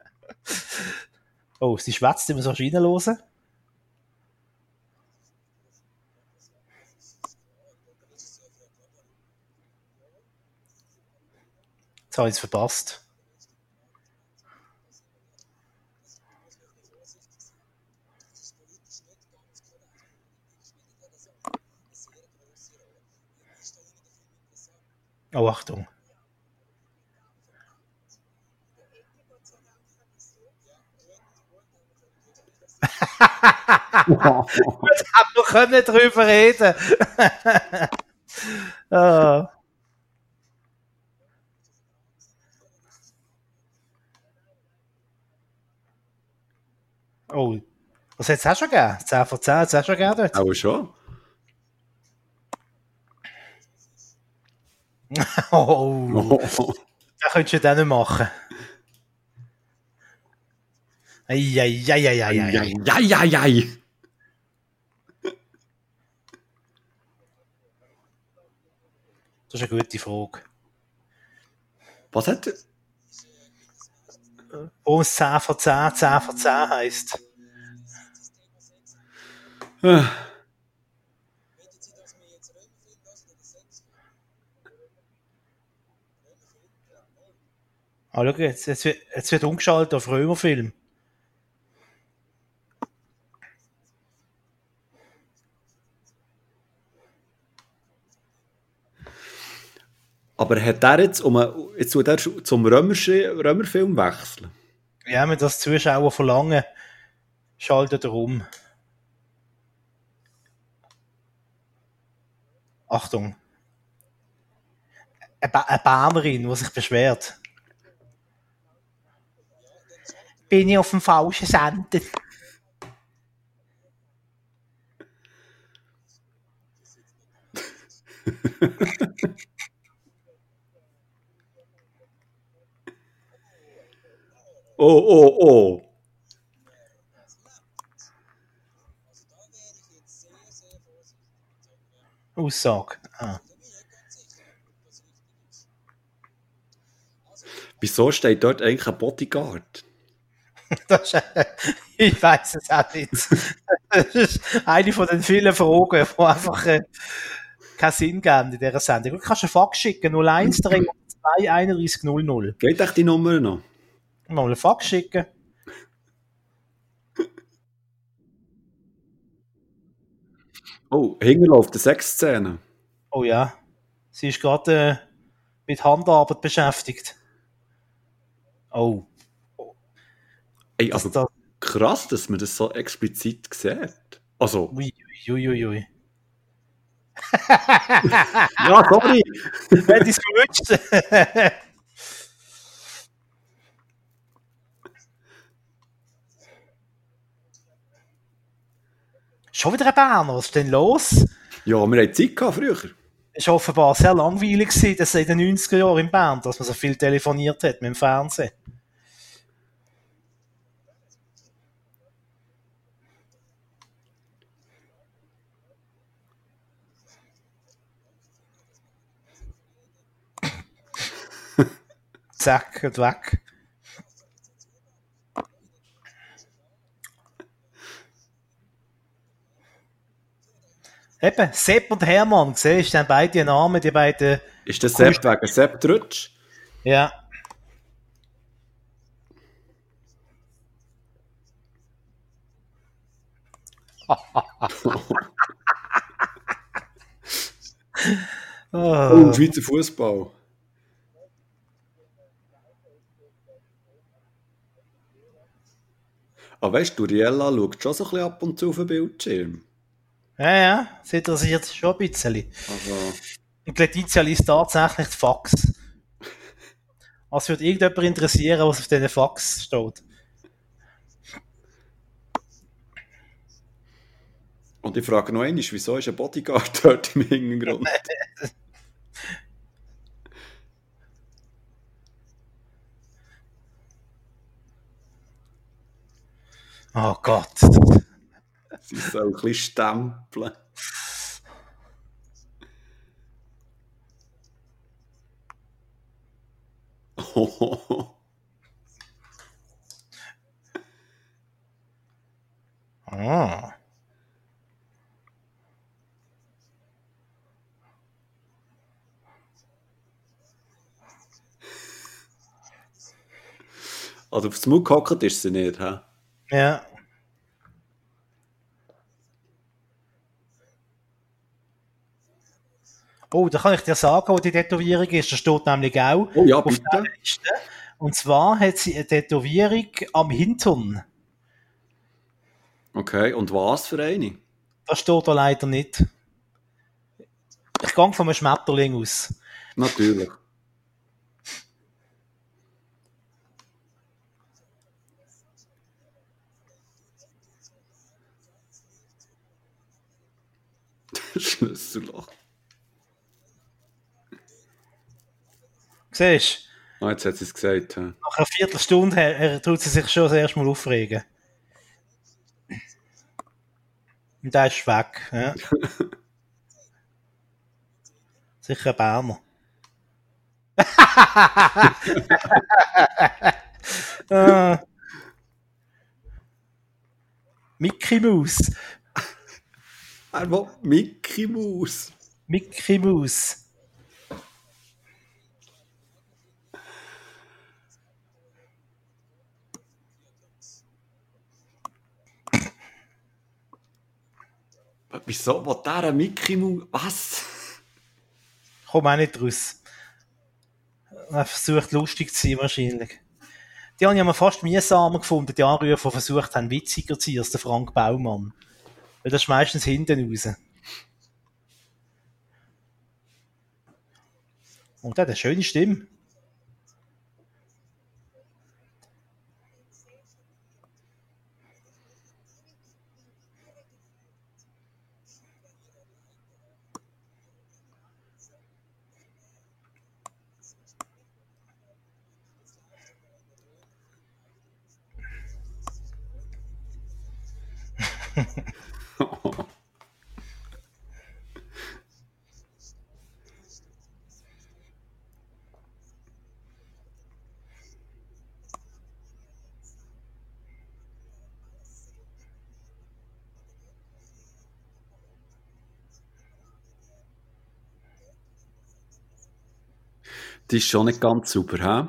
Oh, sie schwätzt immer so reinlosen. Jetzt habe ich es verpasst. Oh, Achtung. wir können drüber reden. ah. Oh, was hat es auch schon gegeben? 10 von 10 hat es auch schon gegeben dort? Aber schon. Oh, Oh. das könntest du dann nicht machen. Eieieiei. Ja, ja, ja, ja. Das ist eine gute Frage. Was hat es 10 von 10, 10 von 10 heisst? Ah, schau, jetzt, jetzt, wird, jetzt wird umgeschaltet auf Römerfilm. Aber hat er jetzt, um jetzt tut er zum Römerfilm wechseln? Ja, wenn das Zuschauer verlangen, schaltet er um. Achtung. Eine, ba eine die sich beschwert. Bin ich auf dem falschen Sender? Oh, oh, oh. Aussage. Ah. Wieso steht dort eigentlich ein Bodyguard? Das ich weiß es auch nicht. Das ist eine von den vielen Fragen, die einfach äh, keinen Sinn geben in dieser Sendung. Du kannst einen Fax schicken, 01 302 31 00. Geht echt die Nummer noch? Mal einen Fax schicken. Oh, hinten läuft eine Sexszene. Oh ja, sie ist gerade äh, mit Handarbeit beschäftigt. Oh, Ey, das, also das, krass, dass man das so explizit sieht. Also, Ui, ui, ui, ui. ja, sorry. Hätte ich es gewünscht. Schon wieder ein Berner, was ist denn los? Ja, wir hatten Zeit gehabt früher. Es war offenbar sehr langweilig, dass in den 90er Jahren in Bern, dass man so viel telefoniert hat mit dem Fernsehen. Zack und weg. Eben, Sepp und Hermann, siehst du, haben beide Namen, die beiden, Ist das Sepp wegen Sepp Trutsch? ja. Oh, Schweizer Fußball. Aber weißt du, Riella schaut schon so ein bisschen ab und zu auf den Bildschirm. Ja, ja, sie interessiert sich schon ein bisschen. Also, Und Letizia liest tatsächlich die Fax. Was würde irgendjemand interessieren, was auf diesen Fax steht? und ich frage noch einmal, wieso ist ein Bodyguard dort im Hintergrund? Oh Gott. Sie soll ein bisschen stempeln. Oh, Ah. also aufs Maul gehockt ist sie nicht, hä? Ja. Oh, da kann ich dir sagen, wo die Tätowierung ist. Da steht nämlich auch Oh ja, auf bitte. der Liste. Und zwar hat sie eine Tätowierung am Hintern. Okay, und was für eine? Das steht da leider nicht. Ich gehe von einem Schmetterling aus. Natürlich. Schlüsselloch. Siehst Ah, jetzt hat sie es gesagt. du, nach einer Viertelstunde her, her tut sie sich schon das erste Mal aufregen. Und der ist weg. Ja. Sicher ein Berner. Ah. Mickey Mouse. Will Mickey Mouse. Mickey Mouse. Wieso will der einen Mickey Mouse? Was? Komm auch nicht raus. Er versucht lustig zu sein, wahrscheinlich. Die habe ich mir fast mühsamer gefunden, die Anrufe, die versucht haben, witziger zu sein als der Frank Baumann. Weil das ist meistens hinten raus. Und der hat eine schöne Stimme. Die ist schon nicht ganz super, hä?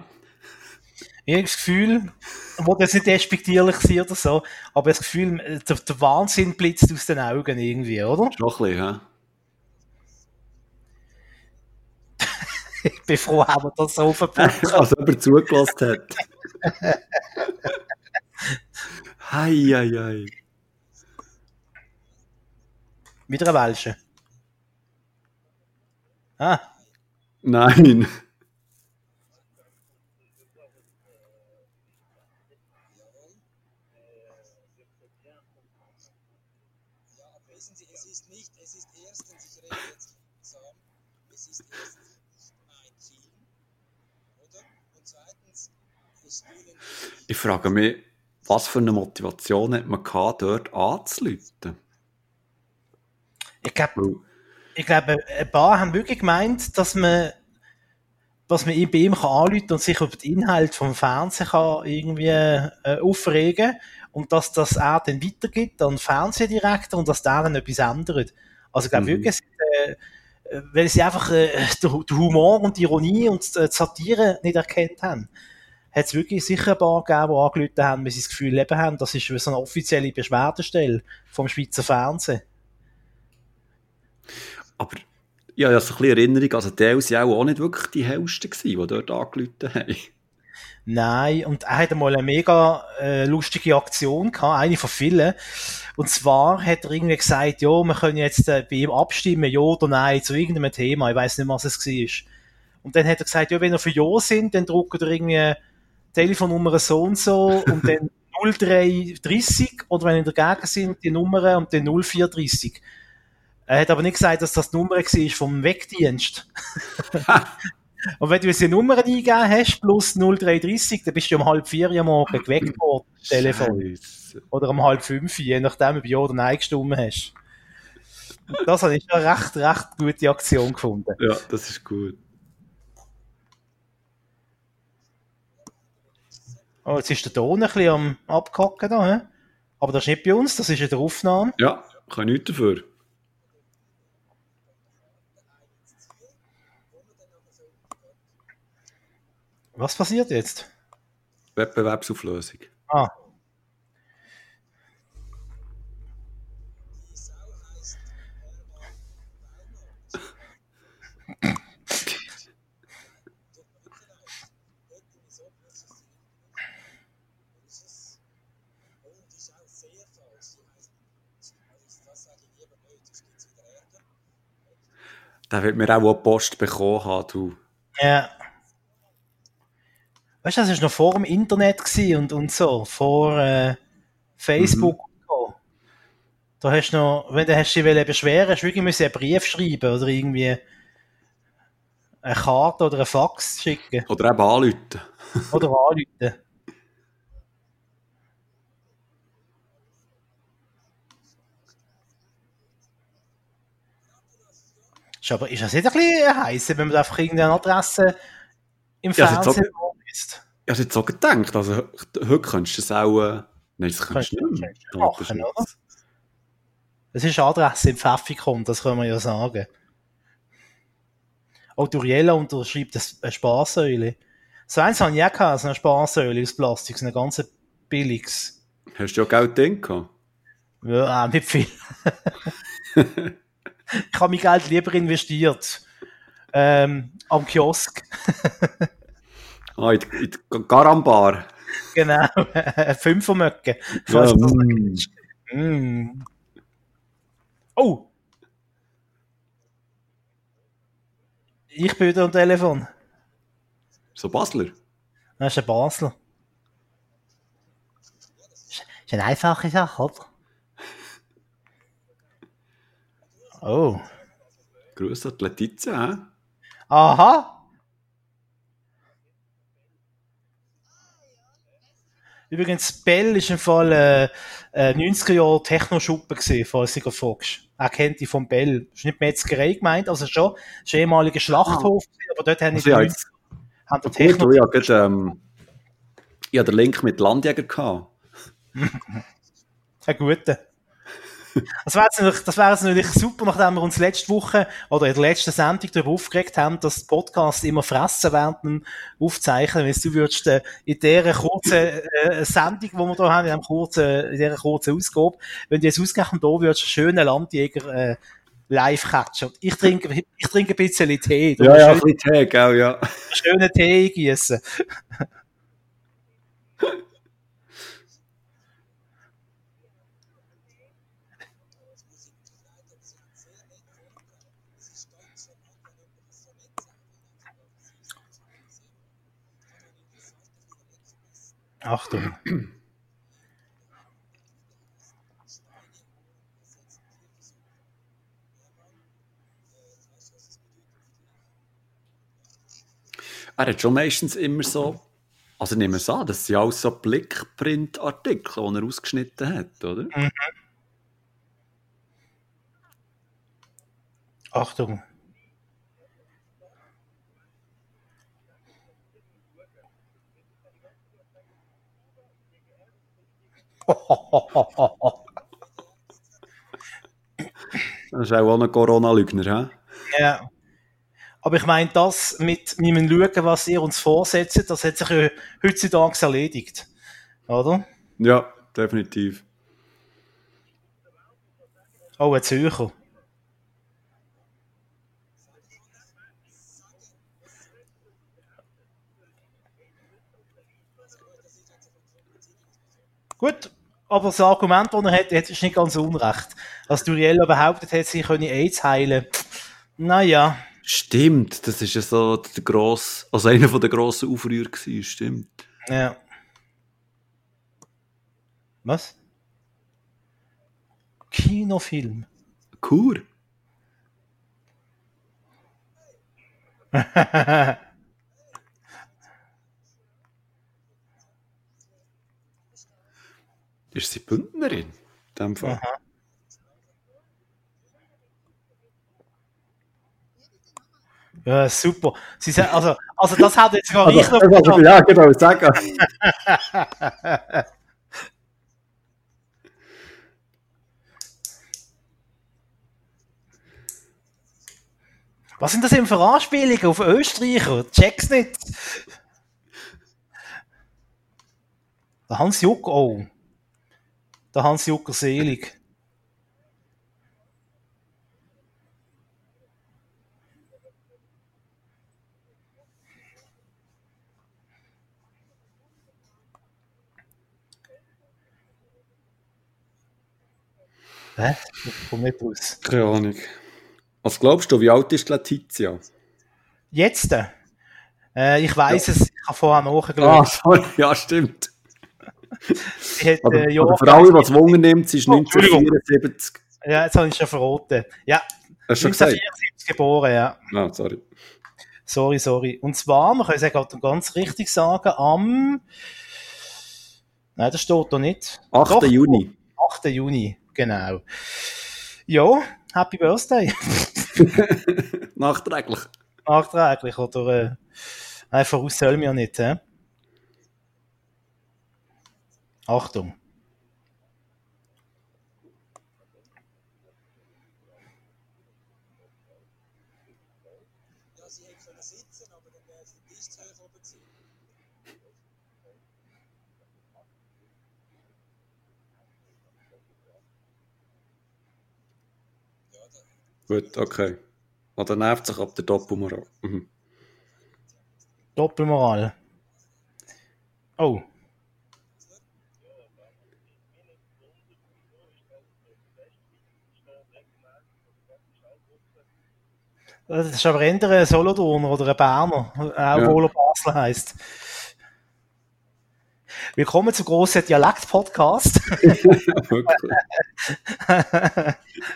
Ich habe das Gefühl, wo das nicht despektierlich sein oder so, aber das Gefühl, der, der Wahnsinn blitzt aus den Augen irgendwie, oder? Schon ein bisschen, hä? Ich bin froh, haben wir das so verbunden. Als jemand zugelassen hat. Hei, hei, hei. Wieder ein Welsche. Ah, Nein. Wissen Sie, es ist nicht, es ist erstens, ich rede jetzt langsam, es ist erstens nicht mein Ziel, oder? Und zweitens, es spielen Ich frage mich, was für eine Motivation hat man gehabt, dort anzuleiten? ich glaube, ich glaube, ein paar haben wirklich gemeint, dass man, dass man bei ihm kann anrufen und sich über den Inhalt vom Fernsehen kann irgendwie äh, aufregen und dass das er dann weitergibt an den Fernsehdirektor und dass der dann etwas ändert. Also ich glaube Mhm. wirklich, äh, äh, weil sie einfach äh, den, den Humor und die Ironie und die Satire nicht erkannt haben, hat es wirklich sicher ein paar gegeben, die angerufen haben, weil sie das Gefühl eben haben, das ist so eine offizielle Beschwerdestelle vom Schweizer Fernsehen. aber ja, ich habe so ein bisschen Erinnerung, also die waren ja auch nicht wirklich die hellsten, gewesen, die dort angerufen haben. Nein, und er hat einmal eine mega äh, lustige Aktion gehabt, eine von vielen. Und zwar hat er irgendwie gesagt, ja, wir können jetzt äh, bei ihm abstimmen, ja oder nein, zu irgendeinem Thema. Ich weiß nicht, was es war. Und dann hat er gesagt, ja, wenn ihr für Ja sind, dann druckt ihr irgendwie Telefonnummer so und so und dann 0330 oder wenn ihr dagegen sind, die Nummer und dann 0430. Er hat aber nicht gesagt, dass das die Nummer war vom Wegdienst. Und wenn du jetzt die Nummer eingegeben hast, plus 0330, dann bist du um halb vier am Morgen geweckt worden, Telefon. Oder um halb fünf, je nachdem, ob du Ja oder Nein gestimmt hast. Und das habe ich eine recht, recht gute Aktion gefunden. Ja, das ist gut. Oh, jetzt ist der Ton ein bisschen am Abkacken da, hä? Aber das ist nicht bei uns, das ist in der Aufnahme. Ja, kann nichts dafür. Was passiert jetzt? Wettbewerbsauflösung. Ah, Oh, die ist auch sehr falsch. Die heißt, also das sage ich lieber nicht, sonst gibt es wieder Ärger. Der wird mir auch eine Post bekommen haben, du. ja. Weißt du, das war noch vor dem Internet und, und so, vor äh, Facebook und so. Da hast du noch, wenn du hast dich beschweren, hast du wirklich müssen einen Brief schreiben oder irgendwie eine Karte oder einen Fax schicken Oder eben anrufen. oder anrufen. Ist aber ist das nicht ein bisschen heiß, wenn man einfach irgendeine Adresse im Ja, ist Fernsehen ist? Ich habe jetzt so gedacht, also heute könntest du es auch... Äh, nein, das kannst du nicht mehr. Machen, oder? Das ist eine Adresse im Pfeffikon, das kann man ja sagen. Auch Duriella unterschreibt eine Sparsäule. So eins habe ich auch gehabt, so eine Sparsäule aus Plastik, so ein ganz billiges. Hast du ja Geld drin gehabt? Ja, auch nicht viel. ich habe mein Geld lieber investiert. Ähm, am Kiosk. Ah, in, die- in die Garambar. genau. Fünfermöcke. Ja, Falls das mm. Mm. Oh! Ich bin wieder am Telefon. So Basler. Das ist ein Basler. Ist ist eine einfache Sache, oder? Oh. Grüß an die Letizia, hä? Aha! Übrigens, Bell ist im Fall äh, äh, 90er Jahre Techno-Schuppe gewesen, falls du dich fragst. Er kennt die von Bell. Das ist nicht Metzgerei gemeint, also schon. Das ist ein ehemaliger Schlachthof, gewesen, aber dort haben Also, die ja, 90er jetzt, haben die gut, Techno... ich habe gerade, ähm, ich habe den Link mit Landjäger gehabt. Ein guter. Das wäre natürlich- das wäre natürlich super, nachdem wir uns letzte Woche oder in der letzten Sendung darüber aufgeregt haben, dass Podcasts immer fressen während dem Aufzeichnen. Wenn du würdest, äh, in dieser kurzen äh, Sendung, die wir hier haben, in, dem kurzen, in dieser kurzen Ausgabe, wenn du jetzt ausgerechnet da würdest, einen schönen Landjäger äh, live catchen. Und ich trinke, ich trinke ein bisschen Tee. Ja, ja, ein bisschen Tee, gell, ja. schönen Tee gießen. Achtung. Er hat schon meistens immer so, also nehmen wir es an, das sind alles so Blickprint-Artikel, die er ausgeschnitten hat, oder? Achtung. Das ist auch ein Corona-Lügner, hä? Ja. Aber ich meine, das mit meinem Schauen, was ihr uns vorsetzt, das hat sich ja heutzutage erledigt. Oder? Ja, definitiv. Oh, ein Zürcher. Gut, aber das Argument, das er hat, hat ist nicht ganz unrecht. Als Duriella behauptet hat, sie könne AIDS heilen. Naja, Stimmt, das ist ja so der grosse, also einer von der grossen Aufrührer gewesen, stimmt. ja. Was? Kinofilm. Kur. Ist sie Bündnerin? In dem Fall. Ja, super. Sie sagen, also, also das hat jetzt gar Also, ich noch also, ja, genau, sagen. Was sind das eben für Anspielungen auf Österreicher? Check's nicht. Der Hans Jucker, oh. Der Hans Jucker selig. Hä? Ich komm nicht raus. Keine Ahnung. Was glaubst du, wie alt ist Letizia? Jetzt? Äh, ich weiß es, ich habe vorher Ah, nachgeschaut. sorry, ja, stimmt. Hat, Aber, äh, ja, aber für alle, es Wunder nimmt, sie ist Oh, Entschuldigung. 1974. Ja, jetzt habe ich schon verraten. Ja, Hast du schon gesagt? 1974 geboren, ja. Ah, sorry. Sorry, sorry. Und zwar, man kann es ja gerade ganz richtig sagen, am. Nein, das steht da nicht. 8. Doch, Juni. 8. Juni, genau. Ja, Happy Birthday. Nachträglich. Nachträglich, oder? Äh, nein, voraus soll mir nicht, hä? Achtung. Ja, sie hätte können sitzen, aber dann wäre der Tisch zu hoch oben gewesen. Ja, da, Gut, okay. Und dann nervt sich ab der Doppelmoral. Mhm. Doppelmoral. Oh. Das ist aber eher ein Solothurner oder ein Berner, obwohl er Basel heisst. Willkommen zum grossen Dialekt-Podcast.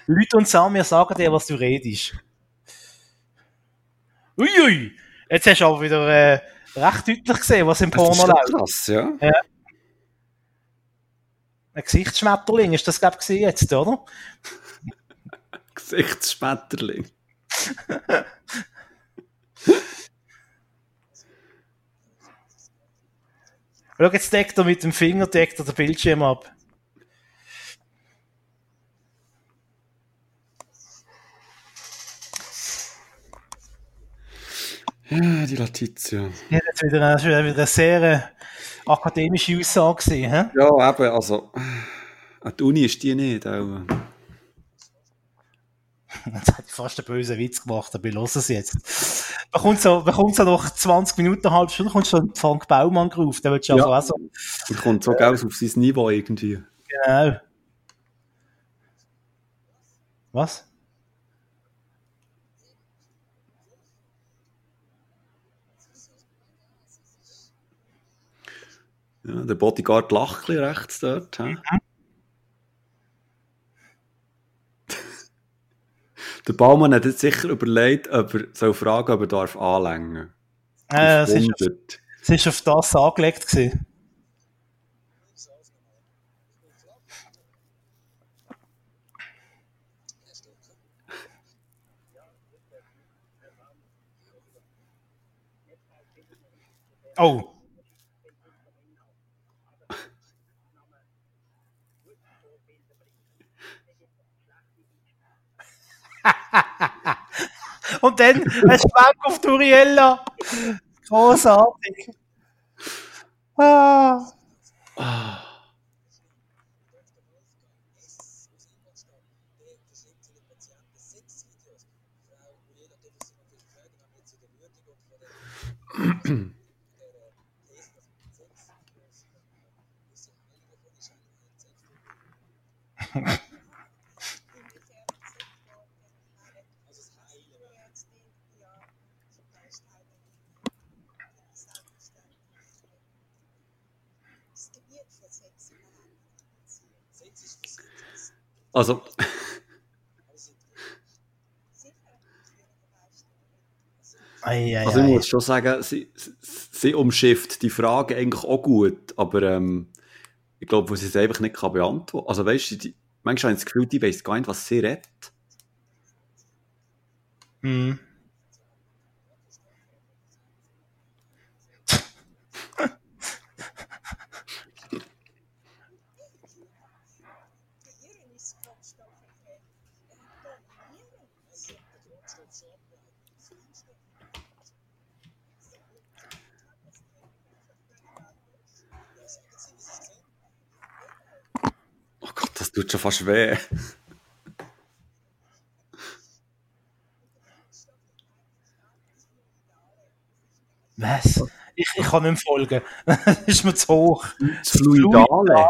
Leute und zusammen, wir sagen dir, was du redest. Uiui, jetzt hast du aber wieder äh, recht deutlich gesehen, was im Das ist Porno läuft. krass, ja. Ein Gesichtsschmetterling ist das, glaube ich, jetzt, oder? Gesichtsschmetterling. Schau, jetzt deckt er mit dem Finger deckt er den Bildschirm ab. Ja, die Letizia. Das hat jetzt wieder eine, wieder eine sehr äh, akademische Aussage gesehen, hä? Ja, eben, also. An die Uni ist die nicht, auch. Jetzt hat ich fast einen bösen Witz gemacht, aber ich lasse es jetzt. Bekommt so, bekommt so nach 20 Minuten, eine halbe Stunde, kommt schon Frank Baumann gerufen, der wird schon Ja. also auch so, Und kommt so ganz auf sein Niveau irgendwie. genau. Was? Ja, der Bodyguard lacht ein rechts dort. hä? Der Baumann hat jetzt sicher überlegt, ob er soll fragen ob er darf anlängen Äh, es, ist auf, es ist auf das angelegt gewesen. Oh. Und dann ein Schwenk auf Turiella. Großartig. Ah. Also, Ei, ei, also ich muss schon sagen, sie, sie- umschifft die Frage eigentlich auch gut, aber ähm, ich glaube, wo sie es einfach nicht kann beantworten kann. Also weißt du, die, manchmal habe ich das Gefühl, die weiß gar nicht, was sie redet. Hm. Tut schon fast weh. Was? Ich, ich kann nicht mehr folgen. das ist mir zu hoch. Das Fluidale.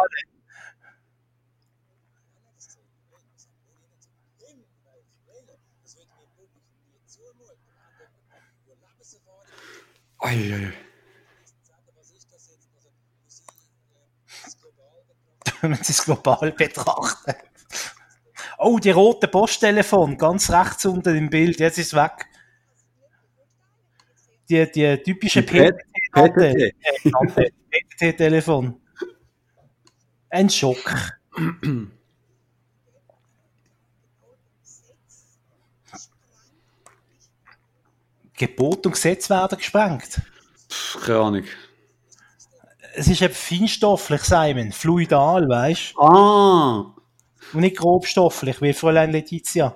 Ei, ei, ei. wenn sie es global betrachten. Oh, die rote Posttelefon, ganz rechts unten im Bild, jetzt ist es weg. Die, die typische Die PTT. PTT-Telefon. Ein Schock. Gebot und Gesetz werden gesprengt. Keine Ahnung. Es ist eben feinstofflich, Simon, fluidal, weißt du? Ah! Und nicht grobstofflich, wie Fräulein Letizia.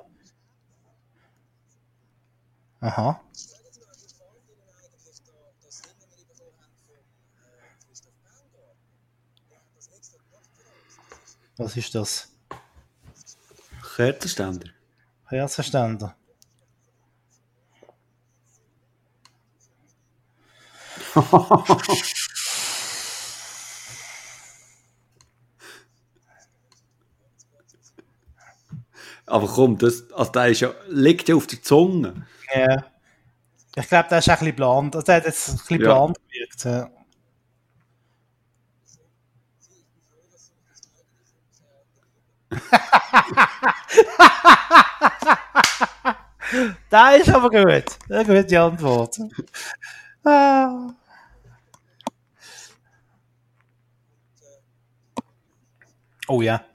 Aha. Was ist das? Kerzenständer. Kerzenständer. Aber komm, das, also der ist ja, liegt ja auf der Zunge. Ja. Ich glaube, der ist auch ein bisschen bland. Also, der hat jetzt ein bisschen Ja. bland gewirkt. Ja. da ist aber gut. Eine gute Antwort. Ah. Oh ja.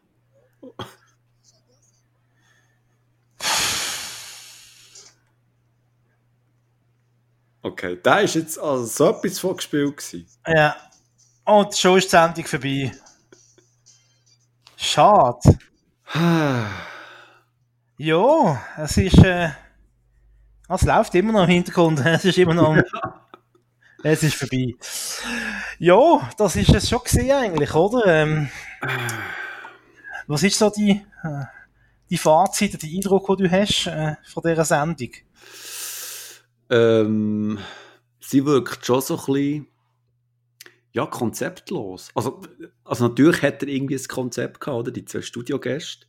Okay, der ist jetzt also so etwas von gespielt gewesen. Ja. Und schon ist die Sendung vorbei. Schade. Ja, es ist. Äh, es läuft immer noch im Hintergrund. Es ist immer noch. es ist vorbei. Ja, das ist es schon gesehen eigentlich, oder? Ähm, was ist so die, äh, die Fazit, die Eindruck, den du hast äh, von dieser Sendung? Ähm, sie wirkt schon so ein bisschen, ja, konzeptlos. Also, also natürlich hat er irgendwie ein Konzept gehabt, oder? Die zwei Studiogäste.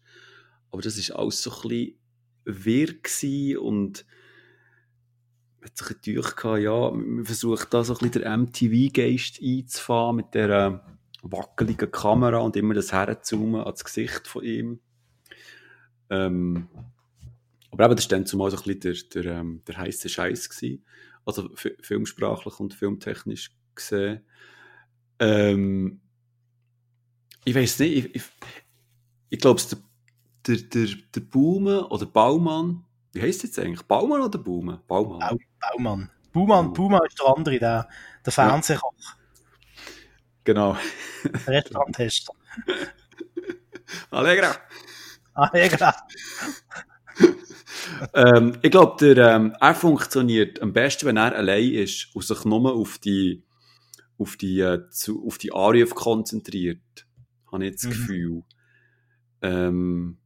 Aber das ist alles so ein bisschen wirr und hat sich Tuch gehabt, ja, man versucht da so ein bisschen den MTV-Geist einzufahren mit der wackeligen Kamera und immer das herzoomen ans Gesicht von ihm. Ähm, aber eben, das war dann zumal so ein bisschen der, der, ähm, der heisse Scheiß gewesen. Also fi- filmsprachlich und filmtechnisch gesehen. Ähm, ich weiß nicht, ich, ich, ich glaube, der, der, der, Baumann oder Baumann, wie heisst jetzt eigentlich? Baumann oder Baumann? Baumann. Bau- Baumann. Baumann, Baumann ist der andere, der, der Fernsehkoch, Genau. der Restauranttester. Allegra. Ja, genau. Ähm, ich glaube, der, ähm, er funktioniert am besten, wenn er allein ist und sich nur auf die, auf die, äh, zu, auf die Anrufe konzentriert. Habe ich das Mhm. Gefühl. Ähm,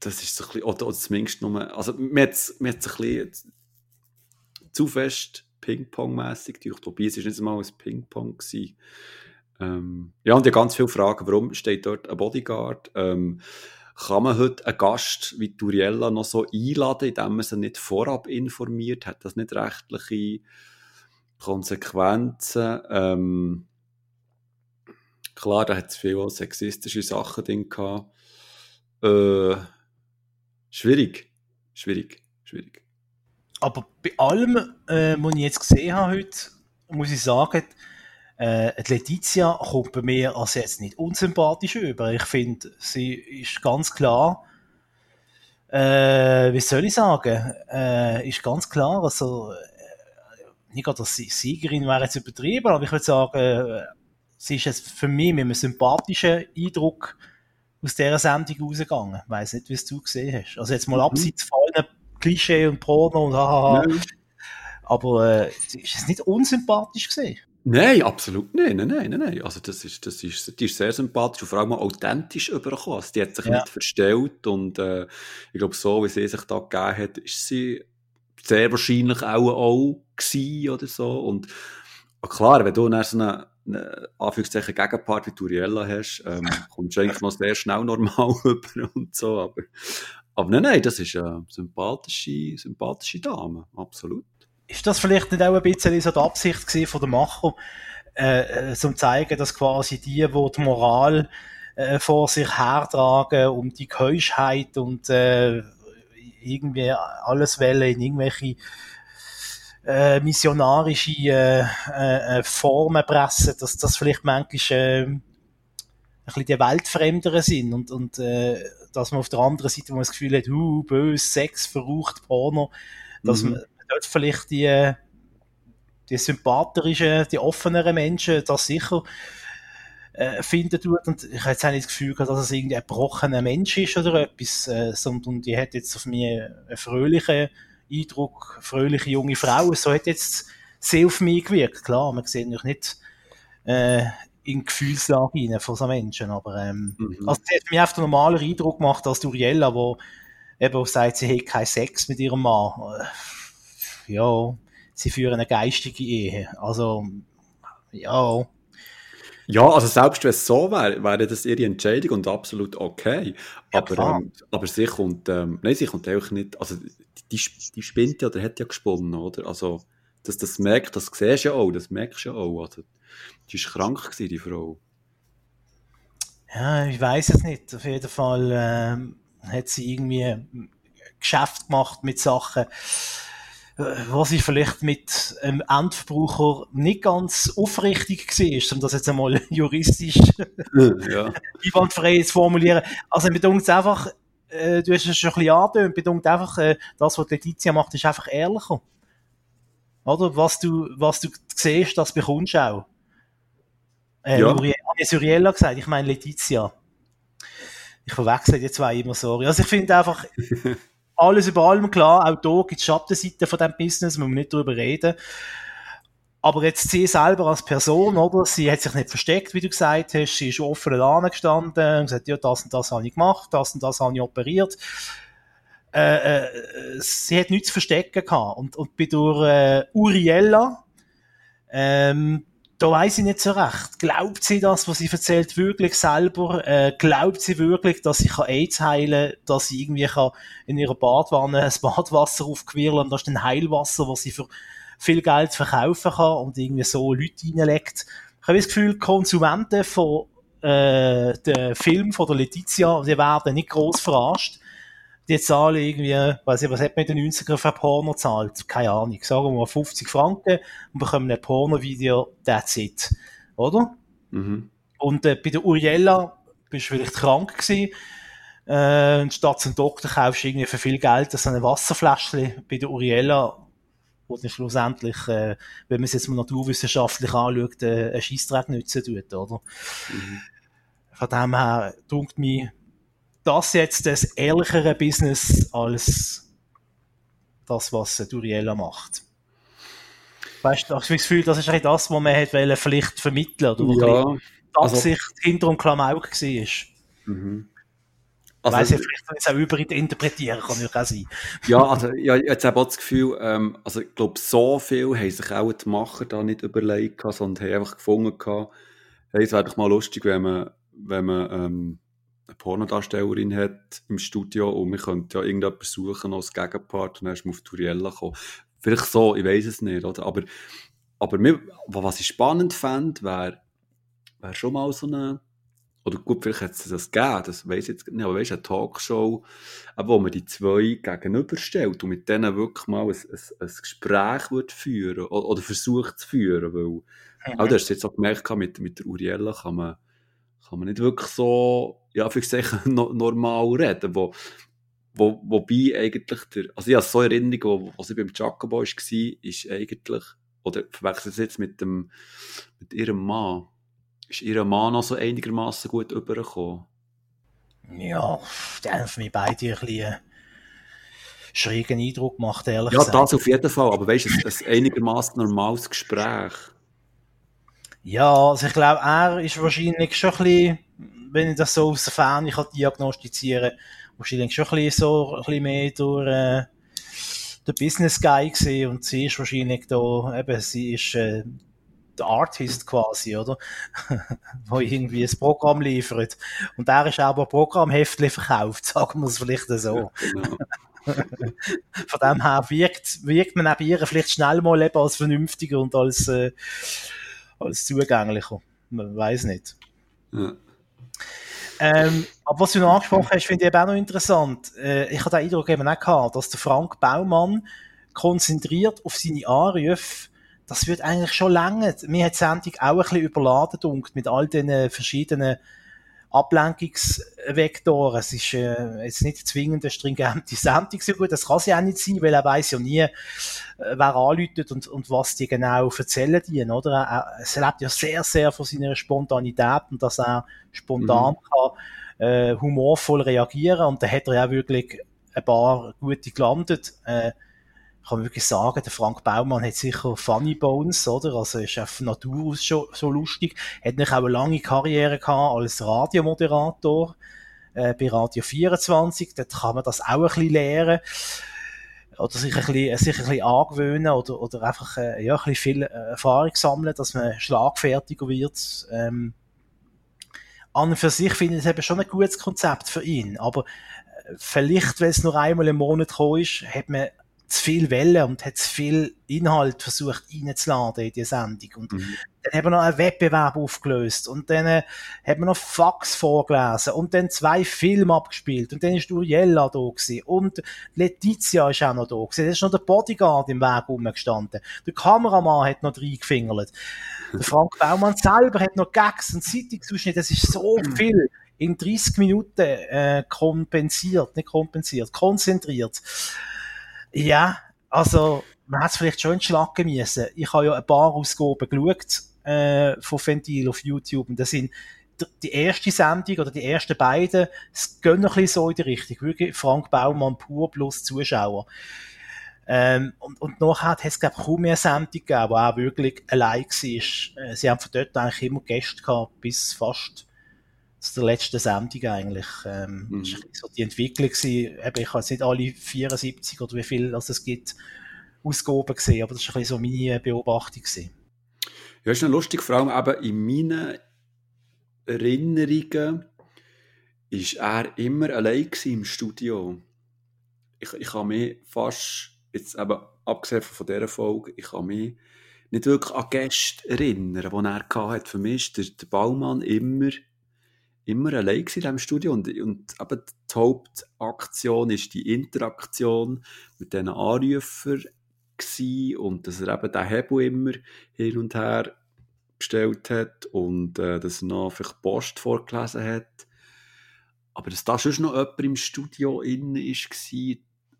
das ist so ein bisschen, oder, oder zumindest nur, also, mir hat es ein bisschen zu fest Ping-Pong-mässig gedacht, wobei es ist nicht einmal ein Ping-Pong gewesen. Ähm, ja, und ich habe ganz viele Fragen. Warum steht dort ein Bodyguard? Ähm, kann man heute einen Gast wie Turiella noch so einladen, indem man sie nicht vorab informiert? Hat das nicht rechtliche Konsequenzen? Ähm, klar, da hat es viele sexistische Sachen drin gehabt. Äh, schwierig. Schwierig. Schwierig. Aber bei allem, äh, was ich jetzt gesehen habe heute, muss ich sagen, äh, Letizia kommt bei mir als jetzt nicht unsympathisch über. Ich finde, sie ist ganz klar, äh, wie soll ich sagen, äh, ist ganz klar, also, äh, nicht gerade, dass sie Siegerin wäre jetzt übertrieben, aber ich würde sagen, äh, sie ist jetzt für mich mit einem sympathischen Eindruck aus dieser Sendung rausgegangen. Ich weiss nicht, wie es du gesehen hast. Also jetzt mal Mhm. abseits von allen Klischee und Porno und hahaha. Nein. Aber äh, ist es nicht unsympathisch gesehen? Nein, absolut nicht. Nein, nein, nein, nein. Also das ist, das ist, die ist sehr sympathisch und vor allem authentisch übergekommen. Also die hat sich Ja. nicht verstellt und äh, ich glaube, so wie sie sich da gegeben hat, ist sie sehr wahrscheinlich auch auch gewesen oder so. Und ah, klar, wenn du dann so eine, eine Anführungszeichen Gegenpart wie Turiella hast, ähm, kommst du eigentlich noch sehr schnell normal rüber und so. Aber, aber nein, nein, das ist eine sympathische, sympathische Dame. Absolut. Ist das vielleicht nicht auch ein bisschen so die Absicht gewesen von der Macher, äh, äh, zum zeigen, dass quasi die, die die Moral äh, vor sich hertragen und die Keuschheit und äh, irgendwie alles wollen in irgendwelche äh, missionarische äh, äh, Formen pressen, dass das vielleicht manchmal äh, ein bisschen die Weltfremderen sind und, und äh, dass man auf der anderen Seite, wo man das Gefühl hat, uh, böse, Sex, verrucht, Porno, dass Mhm. man dort vielleicht die, die sympathischen, die offeneren Menschen das sicher äh, finden tut. Und ich habe jetzt auch nicht das Gefühl gehabt, dass es irgendwie ein gebrochener Mensch ist oder etwas, äh, sondern die hat jetzt auf mich einen fröhlichen Eindruck, fröhliche junge Frau. So hat jetzt sie auf mich gewirkt. Klar, man sieht natürlich nicht äh, in die Gefühlslage rein von so Menschen, aber ähm, Mhm. also sie hat mir einfach den normalen Eindruck gemacht als Duriella, wo eben sagt, sie hat keinen Sex mit ihrem Mann. Ja, sie führen eine geistige Ehe. Also, ja, Ja, also selbst wenn es so wäre, wäre das ihre Entscheidung und absolut okay. Ja, Aber, ähm, aber sie kommt, ähm, nein, sie kommt eigentlich nicht, also die, die, spinnt ja oder hat ja gesponnen, oder? Also, dass das merkt, das siehst du ja auch, das merkst du ja auch. Also, die ist krank gewesen, die Frau. ja, ich weiß es nicht. Auf jeden Fall ähm, hat sie irgendwie Geschäft gemacht mit Sachen, was sie vielleicht mit einem Endverbraucher nicht ganz aufrichtig war, um das jetzt einmal juristisch ja. einwandfrei zu formulieren. Also mir dunkt einfach, äh, du hast es schon ein bisschen mir dunkt einfach, äh, das, was Letizia macht, ist einfach ehrlicher. Oder? Was du, was du siehst, das bekommst du auch. Äh, Ja. Ich Uriella gesagt, ich meine Letizia. Ich verwechsel die zwei immer, sorry. Also ich finde einfach, alles über allem klar, auch da gibt es Schattenseiten von diesem Business, müssen wir nicht drüber reden. Aber jetzt sie selber als Person, oder? Sie hat sich nicht versteckt, wie du gesagt hast. Sie ist offen gestanden und gesagt, ja, das und das habe ich gemacht, das und das habe ich operiert. Äh, äh, sie hat nichts zu verstecken gehabt. Und, und bei der äh, Uriella, ähm, da weiß ich nicht so recht. Glaubt sie das, was sie erzählt, wirklich selber? Äh, glaubt sie wirklich, dass sie kann AIDS heilen, dass sie irgendwie kann in ihrer Badwanne das Badwasser aufquirlen und das ist dann Heilwasser, was sie für viel Geld verkaufen kann und irgendwie so Leute reinlegt. Ich habe das Gefühl, Konsumenten von äh, dem Film von der Letizia, die werden nicht gross verarscht. Die zahlen irgendwie, weiß ich, was hat man in den 90ern für Porno zahlt? Keine Ahnung. Sagen wir mal 50 Franken und bekommen ein Porno-Video, that's it. Oder? Mhm. Und äh, bei der Uriella bist du vielleicht krank gewesen. Äh, statt zum Doktor kaufst du irgendwie für viel Geld so eine Wasserfläschchen bei der Uriella, wo dann schlussendlich, äh, wenn man es jetzt mal naturwissenschaftlich anschaut, äh, einen Scheissdreck nützen tut, oder? Von dem her, dunkt mich, das jetzt das ehrlichere Business als das, was äh, Uriella macht. Weißt du, ich habe das Gefühl, das ist eigentlich das, was man wollen, vielleicht vermitteln, oder? wo Ja, die also- Absicht hinter dem Klamauk war. Mhm. Also, Also, Weiss ich, vielleicht ich es auch überinterpretieren, kann ja auch sein. ja, also, ja, ich habe jetzt eben auch das Gefühl, ähm, also, ich glaube, so viel haben sich auch die Macher da nicht überlegt, sondern haben einfach gefunden, hey, es wäre doch mal lustig, wenn man, wenn man, ähm, eine Pornodarstellerin hat im Studio und wir könnten ja irgendjemanden suchen als Gegenpart und dann ist man auf Turiella gekommen. Vielleicht so, ich weiß es nicht, oder? Aber, aber mir, was ich spannend fände, wäre, wäre schon mal so eine, oder gut, vielleicht hätte es das gegeben, das weiss ich jetzt nicht, aber weißt du, eine Talkshow, wo man die zwei gegenüberstellt und mit denen wirklich mal ein, ein, ein Gespräch würde führen oder, oder versucht zu führen, weil, auch du hast jetzt auch gemerkt, mit, mit der Uriella kann man, kann man nicht wirklich so, ja, sagen, no, normal reden, wo, wo, wobei eigentlich der, also ich habe so Erinnerung, wo, wo sie beim Jacobo war, ist eigentlich, oder verwechselt es jetzt mit dem, mit ihrem Mann, ist ihr Mann noch so einigermaßen gut übergekommen? Ja, haben für mich beide ein bisschen einen schrägen Eindruck gemacht, ehrlich Ja, gesagt. das auf jeden Fall, aber weißt du, ein einigermaßen normales Gespräch. Ja, also ich glaube, er ist wahrscheinlich schon ein bisschen, wenn ich das so aus der Ferne kann diagnostizieren wahrscheinlich schon ein bisschen so, ein bisschen mehr durch äh, der Business Guy gesehen und sie ist wahrscheinlich da, eben, sie ist äh, der Artist quasi, oder? Wo irgendwie ein Programm liefert. Und er ist aber Programmheftli verkauft, sagen wir es vielleicht so. Genau. Von dem her wirkt, wirkt man neben ihr vielleicht schnell mal eben als vernünftiger und als, äh, als zugänglicher. Man weiß nicht. Ja. Ähm, aber was du noch angesprochen hast, finde ich eben auch noch interessant. Äh, ich habe den Eindruck eben auch gehabt, dass der Frank Baumann konzentriert auf seine Anrufe, das wird eigentlich schon lange. Mir hat die Sendung auch ein bisschen überladen mit all den verschiedenen Ablenkungsvektoren. Es ist äh, jetzt nicht zwingend eine stringente Sendung so gut, das kann sie auch nicht sein, weil er weiß ja nie, äh, wer anläutet und, und was die genau erzählen die, oder? Er, er lebt ja sehr, sehr von seiner Spontanität und dass er spontan kann, äh, humorvoll reagieren und da hat er ja wirklich ein paar gute gelandet. Äh, kann wirklich sagen, der Frank Baumann hat sicher Funny Bones, oder? Also ist auf Natur aus schon so lustig. Hat natürlich auch eine lange Karriere gehabt als Radiomoderator äh, bei Radio 24. Dort kann man das auch ein bisschen lernen. Oder sich ein bisschen, sich ein bisschen angewöhnen oder, oder einfach äh, ja, ein bisschen viel äh, Erfahrung sammeln, dass man schlagfertiger wird. Ähm, an und für sich finde ich es eben schon ein gutes Konzept für ihn. Aber äh, vielleicht, wenn es nur einmal im Monat gekommen ist, hat man zu viel Welle und hat zu viel Inhalt versucht reinzuladen in die Sendung. Und Mhm. dann haben wir noch einen Wettbewerb aufgelöst und dann äh, haben wir noch Fax vorgelesen und dann zwei Filme abgespielt und dann ist Uriella da gewesen und Letizia ist auch noch da gewesen. Da ist noch der Bodyguard im Weg rumgestanden. Der Kameramann hat noch reingefingert. Der Frank Baumann selber hat noch Gags und Zeitungsausschnitte. Das ist so viel in 30 Minuten äh, kompensiert, nicht kompensiert, konzentriert. Ja, also man hat es vielleicht schon entschlagen müssen. Ich habe ja ein paar Ausgaben geschaut äh, von Ventil auf YouTube und das sind die erste Sendung oder die ersten beiden, es gehen noch ein bisschen so in die Richtung. Wirklich Frank Baumann pur plus Zuschauer. Ähm, und, und nachher hat es, glaube ich, kaum mehr Sendung gegeben, die auch wirklich allein war. Äh, sie haben von dort eigentlich immer Gäste gehabt, bis fast zu der letzten Sendung eigentlich. Ähm, Mhm. Das war so die Entwicklung. Gewesen. Ich habe jetzt nicht alle 74 oder wie viel also es gibt, Ausgaben gesehen, aber das war ein bisschen so meine Beobachtung. Gewesen. Ja, ist noch lustig, vor allem eben in meinen Erinnerungen ist er immer allein im Studio. Ich, ich kann mich fast, jetzt eben abgesehen von dieser Folge, ich kann mich nicht wirklich an Gäste erinnern, die er hatte. Für mich war der, der Baumann immer, immer allein in diesem Studio und, und eben die Hauptaktion ist die Interaktion mit diesen Anrufern und dass er eben den Hebel immer hin und her gestellt hat und äh, dass er noch vielleicht Post vorgelesen hat. Aber dass da schon noch jemand im Studio innen war,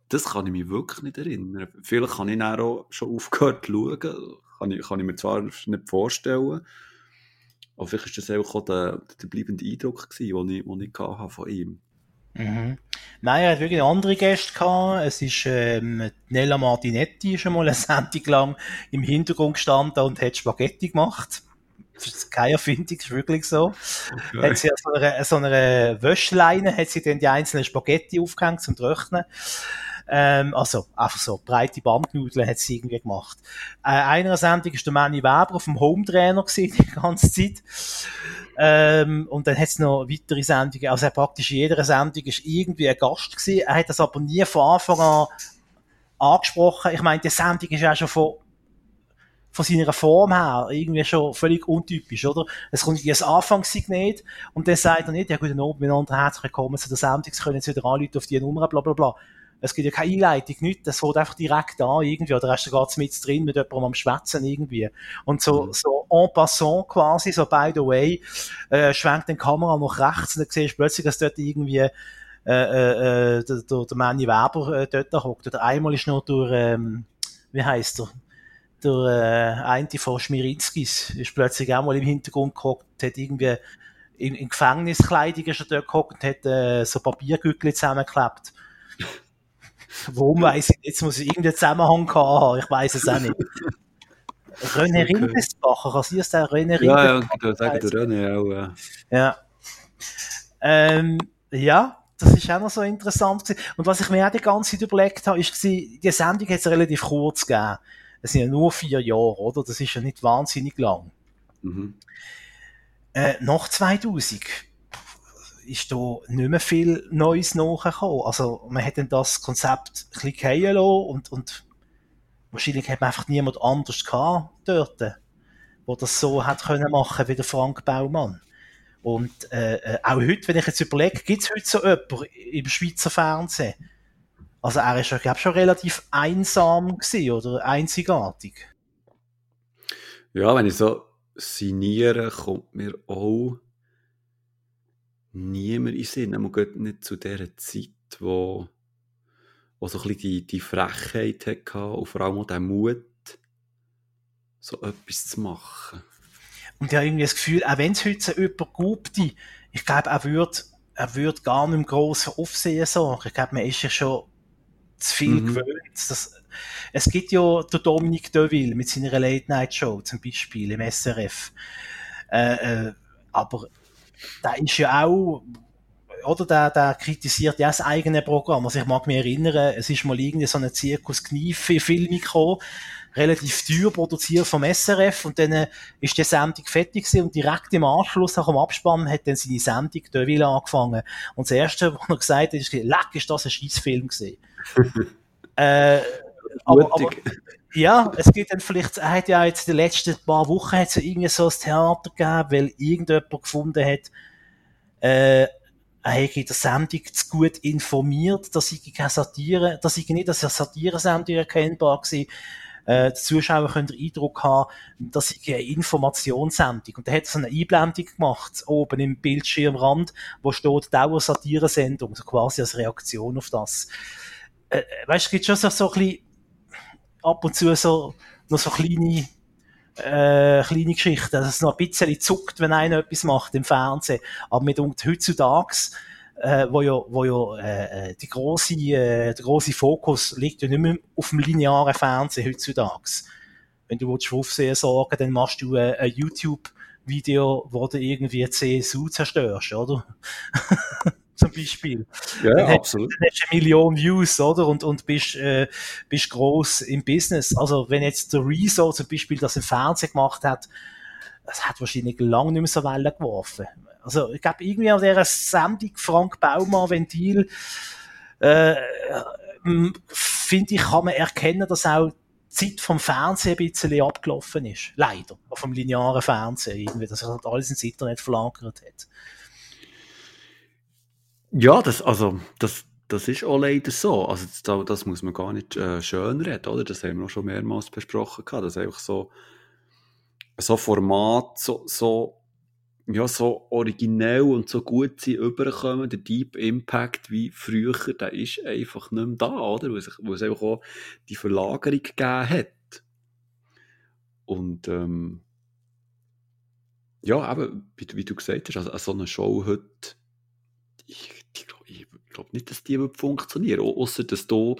das kann ich mich wirklich nicht erinnern. Vielleicht kann ich dann auch schon aufgehört zu schauen. Kann ich, kann ich mir zwar nicht vorstellen. Aber vielleicht war das einfach auch der, der bleibende Eindruck, gewesen, den ich, den ich hatte von ihm Mhm. Nein, er hat wirklich andere Gäste gehabt. Es ist, ähm, Nella Martinetti ist einmal eine Sendung lang im Hintergrund gestanden und hat Spaghetti gemacht. Das ist keine Erfindung, das ist wirklich so. Okay. Hat sie an so einer, so einer Wäschleine, hat sie dann die einzelnen Spaghetti aufgehängt zum Trocknen. Ähm, also, einfach so, breite Bandnudeln hat sie irgendwie gemacht. Äh, einer Sendung ist der Manny Weber auf dem Home-Trainer gewesen, die ganze Zeit. Ähm, und dann hat es noch weitere Sendungen. Also, praktisch in jeder Sendung ist irgendwie ein Gast gewesen. Er hat das aber nie von Anfang an angesprochen. Ich meine, die Sendung ist auch schon von, von seiner Form her irgendwie schon völlig untypisch, oder? Es kommt wie ein Anfangssignet und dann sagt er nicht, ja, guten Abend miteinander, herzlich willkommen zu der Sendung, Sie können jetzt wieder anrufen auf die Nummer, bla, bla, bla. Es gibt ja keine Einleitung, nichts, das fängt einfach direkt an, irgendwie, oder hast du gerade mit drin mit jemandem am Schwätzen, irgendwie. Und so, Mhm. so en passant quasi, so by the way, äh, schwenkt die Kamera nach rechts und dann siehst du plötzlich, dass dort irgendwie, äh, äh, äh, der, der, Manny Weber äh, dort hockt. Oder einmal ist noch durch, ähm, wie heisst er? Der äh, eine von Schmirinskis ist plötzlich auch mal im Hintergrund gehockt, hat irgendwie in, in Gefängniskleidung ist er dort gehockt und hat äh, so Papiergückel zusammengeklebt. Warum weiss ich? Jetzt muss ich irgendeinen Zusammenhang haben. Ich weiss es auch nicht. René. Rindesbacher, kannst du das der René Ja, ja, Rindesbacher? ich würde sagen, der René auch. Äh. Ja. Ähm, ja, das ist auch noch so interessant. Und was ich mir auch die ganze Zeit überlegt habe, ist die Sendung hat es relativ kurz gegeben. Es sind ja nur vier Jahre, oder? Das ist ja nicht wahnsinnig lang. Mhm. Äh, nach 2000 ist da nicht mehr viel Neues nachgekommen. Also, man hat dann das Konzept ein bisschen und, und wahrscheinlich hat man einfach niemand anders gehabt dort, der das so hat können machen wie der Frank Baumann. Und äh, äh, auch heute, wenn ich jetzt überlege, gibt es heute so jemanden im Schweizer Fernsehen? Also er ist glaube schon relativ einsam gewesen, oder einzigartig. Ja, wenn ich so signiere, kommt mir auch niemand in den Sinn. Man geht nicht zu dieser Zeit, wo, wo so ein bisschen die, die Frechheit hatte und vor allem auch den Mut, so etwas zu machen. Und ich habe irgendwie das Gefühl, auch wenn es heute so jemand gibt, ich glaube, er würde er würd gar nicht im grossen Aufsehen sorgen. Ich glaube, man ist ja schon zu viel Mhm. gewöhnt. Das, es gibt ja der Dominique Deville mit seiner Late-Night-Show zum Beispiel im SRF. Äh, äh, aber da ist ja auch, oder der, der kritisiert ja das eigene Programm. Also ich mag mich erinnern, es ist mal irgendwie so ein Zirkus Knife-Film gekommen, relativ teuer produziert vom SRF und dann äh, ist die Sendung fertig gewesen und direkt im Anschluss nach dem Abspann hat dann seine Sendung Deville angefangen. Und das erste, was er gesagt hat, ist, leck, ist das ein Scheissfilm gewesen. äh, aber, aber. Ja, es gibt dann vielleicht, er hat ja jetzt in den letzten paar Wochen hat es irgendwie so ein Theater gegeben, weil irgendjemand gefunden hat, äh, er hätte in der Sendung zu gut informiert, dass ich keine Satire, dass ich nicht als eine Satire-Sendung erkennbar war. Äh, die Zuschauer können den Eindruck haben, dass ich eine Informationssendung. Und da hat er so eine Einblendung gemacht, oben im Bildschirmrand, wo steht Dauer-Satire-Sendung, so quasi als Reaktion auf das. Äh, weißt du, es gibt schon so, so ein bisschen ab und zu so, noch so kleine, äh, kleine Geschichten, dass es noch ein bisschen zuckt, wenn einer etwas macht im Fernsehen. Aber mit heutzutage, äh, wo ja, wo ja äh, äh, die große, äh, der große Fokus liegt ja nicht mehr auf dem linearen Fernsehen heutzutage. Wenn du willst, Aufsehen sorgen, dann machst du äh, ein YouTube-Video, wo du irgendwie CSU zerstörst, oder? zum Beispiel. Ja, Dann hast- absolut. Dann hast du eine Million Views, oder? Und, und bist, äh, bist gross im Business. Also, wenn jetzt der Rezo zum Beispiel das im Fernsehen gemacht hat, das hat wahrscheinlich lange nicht mehr so Wellen geworfen. Also, ich glaube, irgendwie an dieser Sendung Frank Baumann Ventil, äh, finde ich, kann man erkennen, dass auch die Zeit vom Fernsehen ein bisschen abgelaufen ist. Leider. Vom linearen Fernsehen irgendwie, dass sich halt alles ins Internet verlagert hat. Ja, das, also, das, das ist auch leider so. Also, das, da- das muss man gar nicht äh, schönreden, oder? Das haben wir auch schon mehrmals besprochen gehabt, dass einfach so, so Format, so, so, ja, so originell und so gut sie überkommen, der Deep Impact wie früher, der ist einfach nicht mehr da, oder? Weil es, weil es einfach auch die Verlagerung gegeben hat. Und, ähm, ja, eben, wie, du- wie du gesagt hast, also so eine Show heute, ich, ich glaube ich glaub nicht, dass die funktionieren. Außer, dass du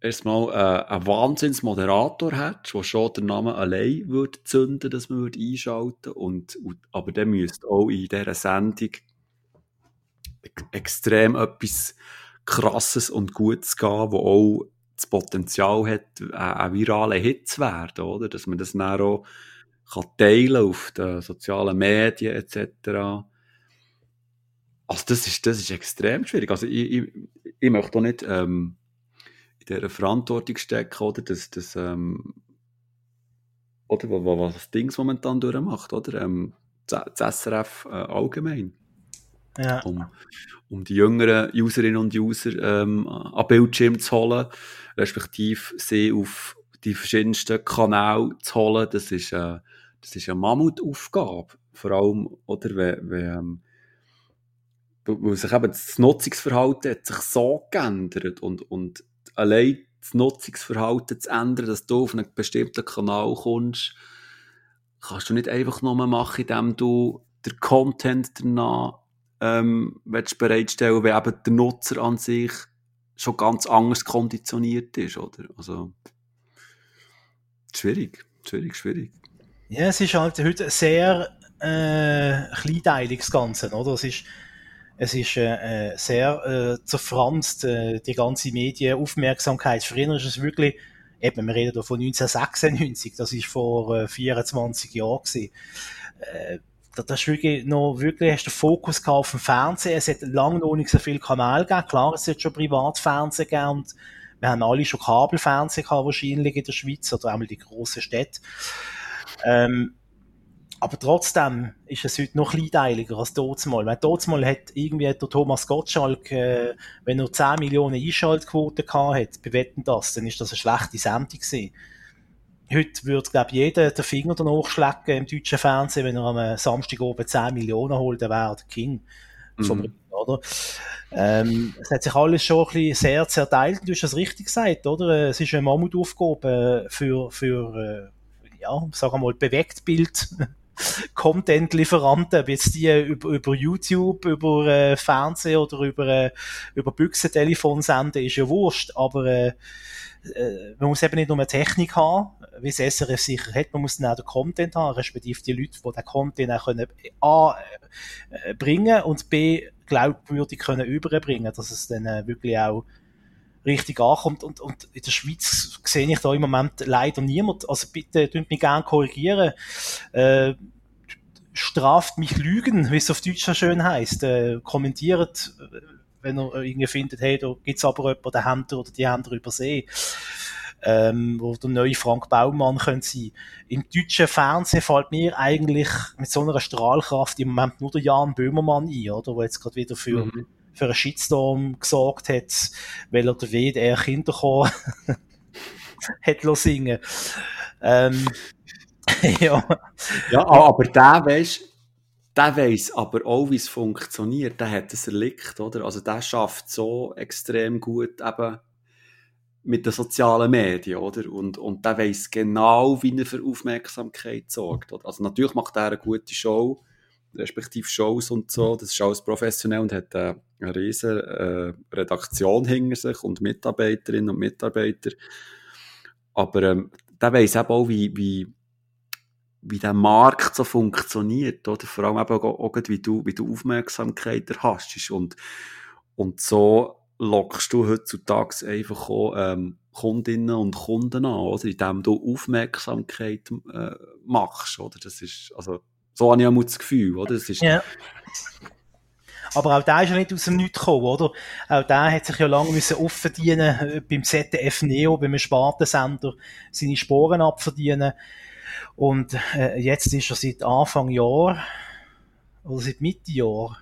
erstmal äh, einen Wahnsinnsmoderator hättest, der schon den Namen allein würde zünden, dass man würde einschalten und, und Aber dann müsste auch in dieser Sendung ex- extrem etwas Krasses und Gutes gehen, wo auch das Potenzial hat, äh, ein viraler Hit zu werden, oder? Dass man das dann auch kann teilen auf den sozialen Medien etc. Also das ist, das ist extrem schwierig. Also ich, ich, ich möchte auch nicht ähm, in dieser Verantwortung stecken, oder, dass, dass ähm, oder wa- wa- was das Dings momentan durchmacht, oder? Ähm, das das SRF äh, allgemein. Ja. Um, um die jüngeren Userinnen und User ähm, an Bildschirm zu holen, respektive sie auf die verschiedensten Kanäle zu holen, das ist, äh, das ist eine Mammutaufgabe. Vor allem, oder, wenn, wenn, ähm, weil weil sich eben das Nutzungsverhalten hat sich so geändert und, und allein das Nutzungsverhalten zu ändern, dass du auf einen bestimmten Kanal kommst, kannst du nicht einfach nur machen, indem du den Content danach ähm, bereitstellen, wenn eben der Nutzer an sich schon ganz anders konditioniert ist, oder? Also, schwierig, schwierig, schwierig. Ja, es ist halt heute sehr äh, kleinteilig, das Ganze, oder? Es ist, es ist äh, äh, sehr äh, zerfranst, äh, die ganze Medienaufmerksamkeit. Früher ist es wirklich, eben, wir reden da von 1996, das ist vor äh, 24 Jahren gewesen. Äh, da- das ist wirklich noch, wirklich hast du Fokus auf dem Fernsehen. Es hat lange noch nicht so viele Kanäle gegeben. Klar, es hat schon Privatfernsehen gegeben und wir haben alle schon Kabelfernsehen gehabt, wahrscheinlich in der Schweiz oder einmal die grossen Städte. Ähm, aber trotzdem ist es heute noch kleinteiliger als Dotsmal. Weil Dotsmal hat irgendwie der Thomas Gottschalk, äh, wenn er 10 Millionen Einschaltquoten gehabt hat, bewetten das, dann ist das eine schlechte Sendung gewesen. Heute würde, glaube ich, jeder den Finger danach schlecken im deutschen Fernsehen, wenn er am Samstag oben 10 Millionen holt, dann wäre er der King vom Mhm. Oder? Ähm, es hat sich alles schon ein bisschen sehr zerteilt, du hast das richtig gesagt, oder? Es ist eine Mammutaufgabe für, für, äh, ja, sagen wir mal, Bewegtbild. Content-Lieferanten, ob jetzt die über, über YouTube, über äh, Fernsehen oder über, äh, über Büchsentelefon senden, ist ja wurscht, aber äh, äh, man muss eben nicht nur eine Technik haben, wie es SRF sicher hat, man muss dann auch den Content haben, respektive die Leute, die den Content auch können, A, äh, bringen und B, glaubwürdig können überbringen, dass es dann äh, wirklich auch richtig ankommt. Und, und in der Schweiz sehe ich da im Moment leider niemand. Also bitte, tut mich gerne korrigieren. Äh, straft mich Lügen, wie es auf Deutsch so schön heißt. Äh, kommentiert, wenn ihr irgendwie findet, hey, da gibt's aber jemanden, den habt ihr oder die ihr übersehen. Ähm, wo der neue Frank Baumann könnte sein. Im deutschen Fernsehen fällt mir eigentlich mit so einer Strahlkraft im Moment nur der Jan Böhmermann ein, oder? Wo jetzt gerade wieder für, Mhm. Für einen Shitstorm gesorgt hat, weil er der WDR Kinderchor hat singen. Ähm, ja. Ja, a- aber der weiss, der weiss aber auch, wie es funktioniert. Der hat es erlickt, oder? Also der schafft so extrem gut eben mit den sozialen Medien, oder? Und, und der weiss genau, wie er für Aufmerksamkeit sorgt. Oder? Also natürlich macht er eine gute Show, respektive Shows und so. Das ist alles professionell und hat äh, eine riesen äh, Redaktion hinter sich und Mitarbeiterinnen und Mitarbeiter. Aber ähm, der weiss eben auch, wie, wie wie der Markt so funktioniert, oder? Vor allem eben auch, wie du, wie du Aufmerksamkeit erhast. Und, und so lockst du heutzutage einfach auch, ähm, Kundinnen und Kunden an, oder? Indem du Aufmerksamkeit äh, machst, oder? Das ist, also, so habe ich auch das Gefühl, oder? Das ist, Ja. Aber auch der ist ja nicht aus dem Nichts gekommen, oder? Auch der hat sich ja lange müssen aufverdienen, äh, beim ZDF Neo, beim Spartensender, seine Sporen abverdienen. Und äh, jetzt ist er seit Anfang Jahr, oder seit Mitte Jahr,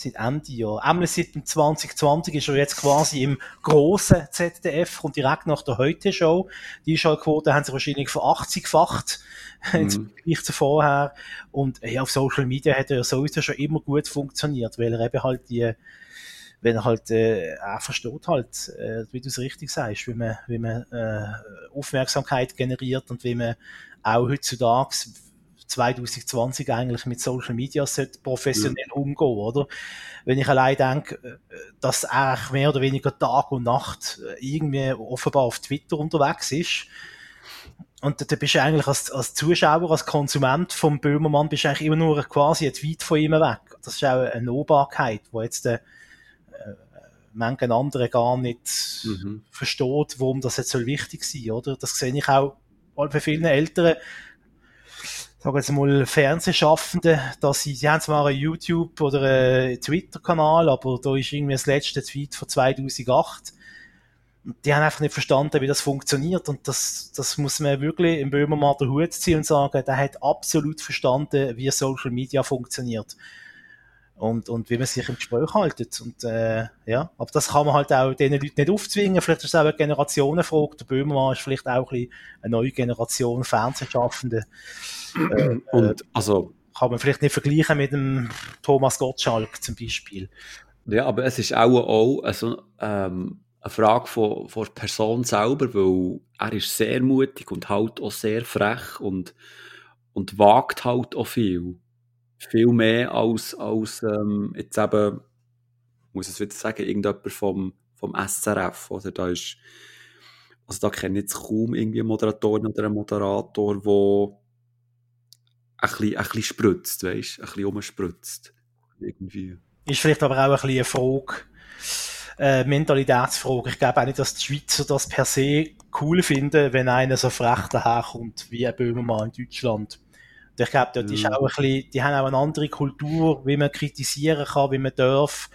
seit Ende Jahr, einmal seit dem 2020 ist er jetzt quasi im grossen ZDF, kommt direkt nach der Heute-Show. Die Einschaltquoten haben sich wahrscheinlich ver-80-facht, Mhm. im Vergleich zu vorher. Und ja, auf Social Media hat er ja sowieso schon immer gut funktioniert, weil er eben halt die, wenn er halt, äh, er versteht halt, äh, wie du es richtig sagst, wie man, wie man äh, Aufmerksamkeit generiert und wie man auch heutzutage 2020 eigentlich mit Social Media professionell umgehen, oder? Wenn ich allein denke, äh, dass er eigentlich mehr oder weniger Tag und Nacht äh, irgendwie offenbar auf Twitter unterwegs ist, und da- bist du eigentlich als, als Zuschauer, als Konsument vom Böhmermann, bist du eigentlich immer nur quasi ein Tweet von ihm weg. Das ist auch eine Nahbarkeit, wo jetzt der, äh, manchen andere gar nicht Mhm. versteht, warum das jetzt so wichtig sein, oder? Das sehe ich auch bei vielen Älteren, sagen wir jetzt mal Fernsehschaffenden, dass sie, sie haben zwar einen YouTube oder einen Twitter-Kanal, aber da ist irgendwie das letzte Tweet von 2008. Und Die haben einfach nicht verstanden, wie das funktioniert. Und das, das muss man wirklich im Böhmermann den Hut ziehen und sagen, der hat absolut verstanden, wie Social Media funktioniert. Und, und wie man sich im Gespräch haltet. Und, äh, ja, aber das kann man halt auch den Leuten nicht aufzwingen. Vielleicht ist es auch eine Generationenfrage. Der Böhmermann ist vielleicht auch ein eine neue Generation Fernsehschaffende. Äh, Und, also, kann man vielleicht nicht vergleichen mit dem Thomas Gottschalk zum Beispiel. Ja, aber es ist auch, auch also, ähm, eine Frage von, von der Person selber, weil er ist sehr mutig und halt auch sehr frech und, und wagt halt auch viel. Viel mehr als, als ähm, jetzt eben, ich muss es wieder sagen, irgendjemand vom, vom SRF. Oder da ist, also da kenne ich jetzt kaum irgendwie eine Moderatorin oder einen Moderator, der ein bisschen, ein bisschen spritzt, weißt du, ein bisschen rumspritzt. Irgendwie. Ist vielleicht aber auch ein bisschen eine Frage, äh, Mentalitätsfrage. Ich glaube auch nicht, dass die Schweizer das per se cool finden, wenn einer so frech daherkommt wie ein Böhmermann in Deutschland. Und ich glaube, dort ist Ja. auch ein bisschen, die haben auch eine andere Kultur, wie man kritisieren kann, wie man darf.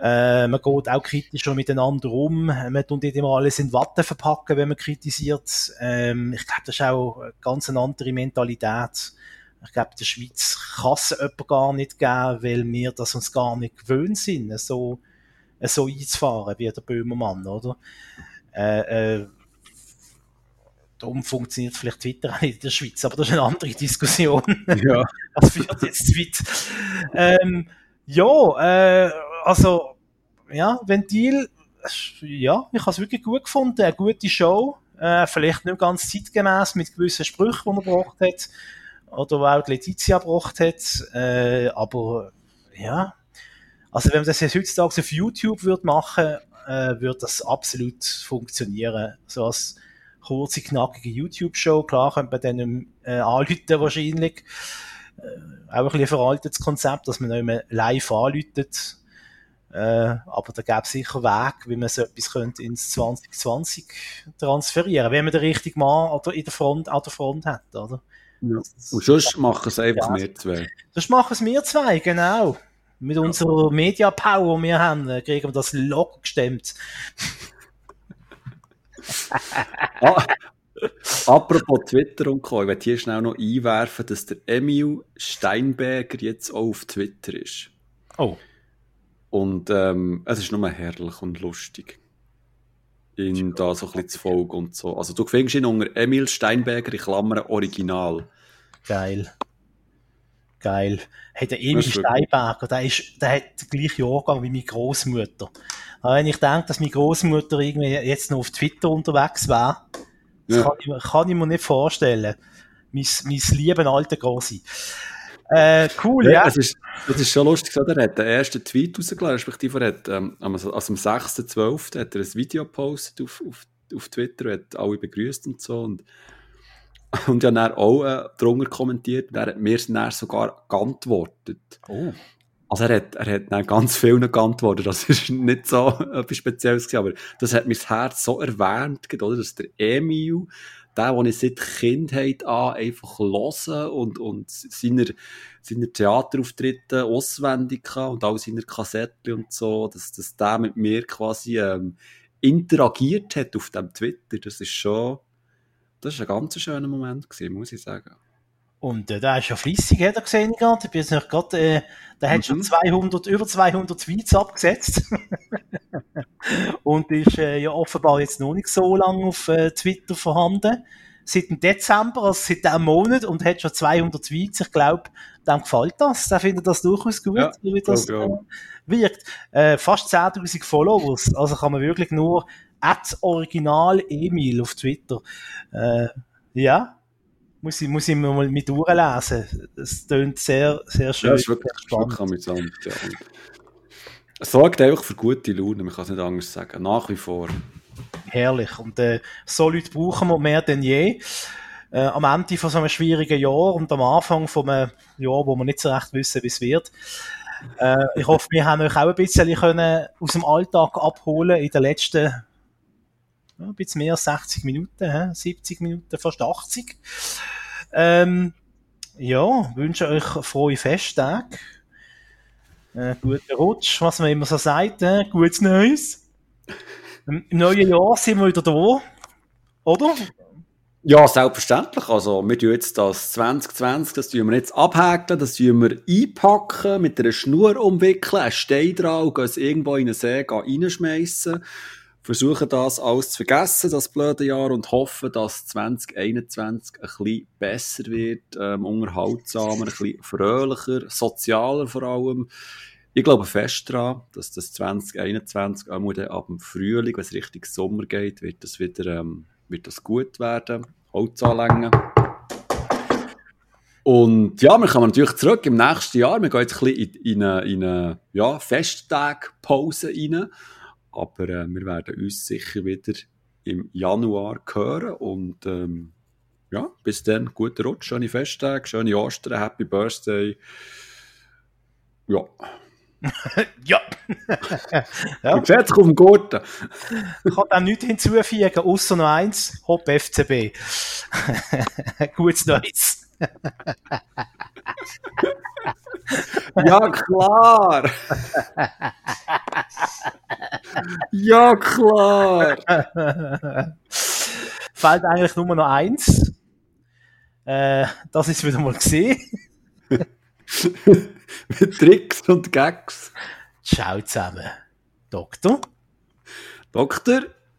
Äh, man geht auch kritischer miteinander um. Man tut nicht immer alles in Watte verpacken, wenn man kritisiert. Ähm, ich glaube, das ist auch eine ganz andere Mentalität. Ich glaube, in der Schweiz kann es jemand gar nicht geben, weil wir das uns gar nicht gewöhnt sind, so, so einzufahren wie der Böhmermann, oder? Äh, äh, darum funktioniert vielleicht Twitter auch nicht in der Schweiz, aber das ist eine andere Diskussion. Ja. Das führt jetzt zu weit. Ähm, ja, äh, also, ja, Ventil, ja, ich habe es wirklich gut gefunden, eine gute Show, äh, vielleicht nicht ganz zeitgemäß mit gewissen Sprüchen, die er gebracht hat, oder auch die Letizia gebracht hat, äh, aber, ja, also wenn man das jetzt heutzutage auf YouTube würde machen, äh, würde das absolut funktionieren, so als kurze, knackige YouTube-Show, klar könnte man dann äh, anrufen wahrscheinlich, auch ein bisschen ein veraltetes Konzept, dass man nicht mehr live anläutet. Äh, aber da gäbe es sicher Weg, wie man so etwas könnte ins 2020 transferieren, wenn man den richtigen Mann oder in der Front, an der Front hat, oder? Ja. Und sonst machen es einfach Ja. wir zwei. Das machen es wir zwei, genau. Mit unserer Media-Power, die wir haben, äh, kriegen wir das locker gestemmt. Ah, apropos Twitter und Co. Ich werde hier schnell noch einwerfen, dass der Emil Steinberger jetzt auch auf Twitter ist. Oh. Und ähm, es ist nur herrlich und lustig. Ihn da so ein bisschen zu folgen und so. Also du findest ihn unter Emil Steinberger in Klammern Original. Geil. Geil. Hey, der Emil Das wirklich- Steinberger, der, ist, der hat den gleichen Jahrgang wie meine Großmutter. Aber wenn ich denke, dass meine Großmutter irgendwie jetzt noch auf Twitter unterwegs wäre, das Ja. kann, ich, mir- kann ich mir nicht vorstellen. Mein, mein lieben alter Grossi. Äh, cool, ja. Es ist, es ist schon lustig, so, er hat den ersten Tweet rausgelassen, respektive er hat, ähm, am- also am 6.12. hat er ein Video gepostet auf, auf, auf Twitter und hat alle begrüßt und so. Und, Und habe dann auch äh, drunter kommentiert und er hat mir dann sogar geantwortet. Oh. Also er hat, er hat dann ganz vielen geantwortet, das ist nicht so etwas Spezielles gewesen, aber das hat mein Herz so erwärmt, oder, dass der Emil, der, den ich seit Kindheit an einfach hören und, und seiner, seiner Theaterauftritte auswendig kann und auch seiner Kassetten und so, dass, dass der mit mir quasi ähm, interagiert hat auf dem Twitter, das ist schon, das ist ein ganz schöner Moment gewesen, muss ich sagen. Und äh, der ist ja fließig, hat er gesehen gerade. Ich bin jetzt nicht gerade, äh, der hat schon Mhm. 200, über 200 Tweets abgesetzt. und ist äh, ja offenbar jetzt noch nicht so lange auf äh, Twitter vorhanden. Seit dem Dezember, also seit diesem Monat, und hat schon 200 Tweets. Ich glaube, dem gefällt das. Der findet das durchaus gut, Ja, wie das ich äh, wirkt. Äh, fast 10.000 Followers. Also kann man wirklich nur at Original Emil auf Twitter. Äh, ja. Muss ich, muss ich mir mal mit durchlesen. Es tönt sehr, sehr schön. Ja, das ist wirklich, wirklich amüsant. Ja. Es sorgt einfach für gute Laune, man kann es nicht anders sagen. Nach wie vor. Herrlich. Und äh, so Leute brauchen wir mehr denn je. Äh, am Ende von so einem schwierigen Jahr und am Anfang von einem Jahr, wo wir nicht so recht wissen, wie es wird. Äh, ich hoffe, wir haben euch auch ein bisschen können aus dem Alltag abholen in den letzten ja, ein bisschen mehr als 60 Minuten, hä? 70 Minuten, fast 80. Ähm, ja, wünsche euch frohe Festtage. Äh, guten Rutsch, was man immer so sagt, äh, gutes Neues. Im neuen Jahr sind wir wieder da, oder? Ja, selbstverständlich. Also, wir tun jetzt das 2020, das tun wir jetzt abhäkeln, das tun wir einpacken, mit einer Schnur umwickeln, einen Stein dran und gehen es irgendwo in einen See gehen reinschmeissen. Versuchen das alles zu vergessen, das blöde Jahr, und hoffen, dass 2021 ein bisschen besser wird, ähm, unterhaltsamer, ein bisschen fröhlicher, sozialer vor allem. Ich glaube fest daran, dass das 2021, auch dann ab dem Frühling, wenn es Richtung Sommer geht, wird das wieder ähm, wird das gut werden. Holz anlängen. Und ja, wir kommen natürlich zurück im nächsten Jahr. Wir gehen jetzt ein bisschen in, in eine, in eine ja, Festtagpause rein. Aber äh, wir werden uns sicher wieder im Januar hören. Und ähm, ja, bis dann, guten Rutsch, schöne Festtage, schöne Ostern, Happy Birthday. Ja, Ja. ja. dich auf dem Gurten. Ich kann dem nichts hinzufügen, außer noch eins, Hopp FCB. Gutes Neues. Ja, klar. ja, klar. Fällt eigentlich nur noch eins. Äh, das ist wieder mal gesehen. Mit Tricks und Gags. Ciao zusammen. Doktor. Doktor.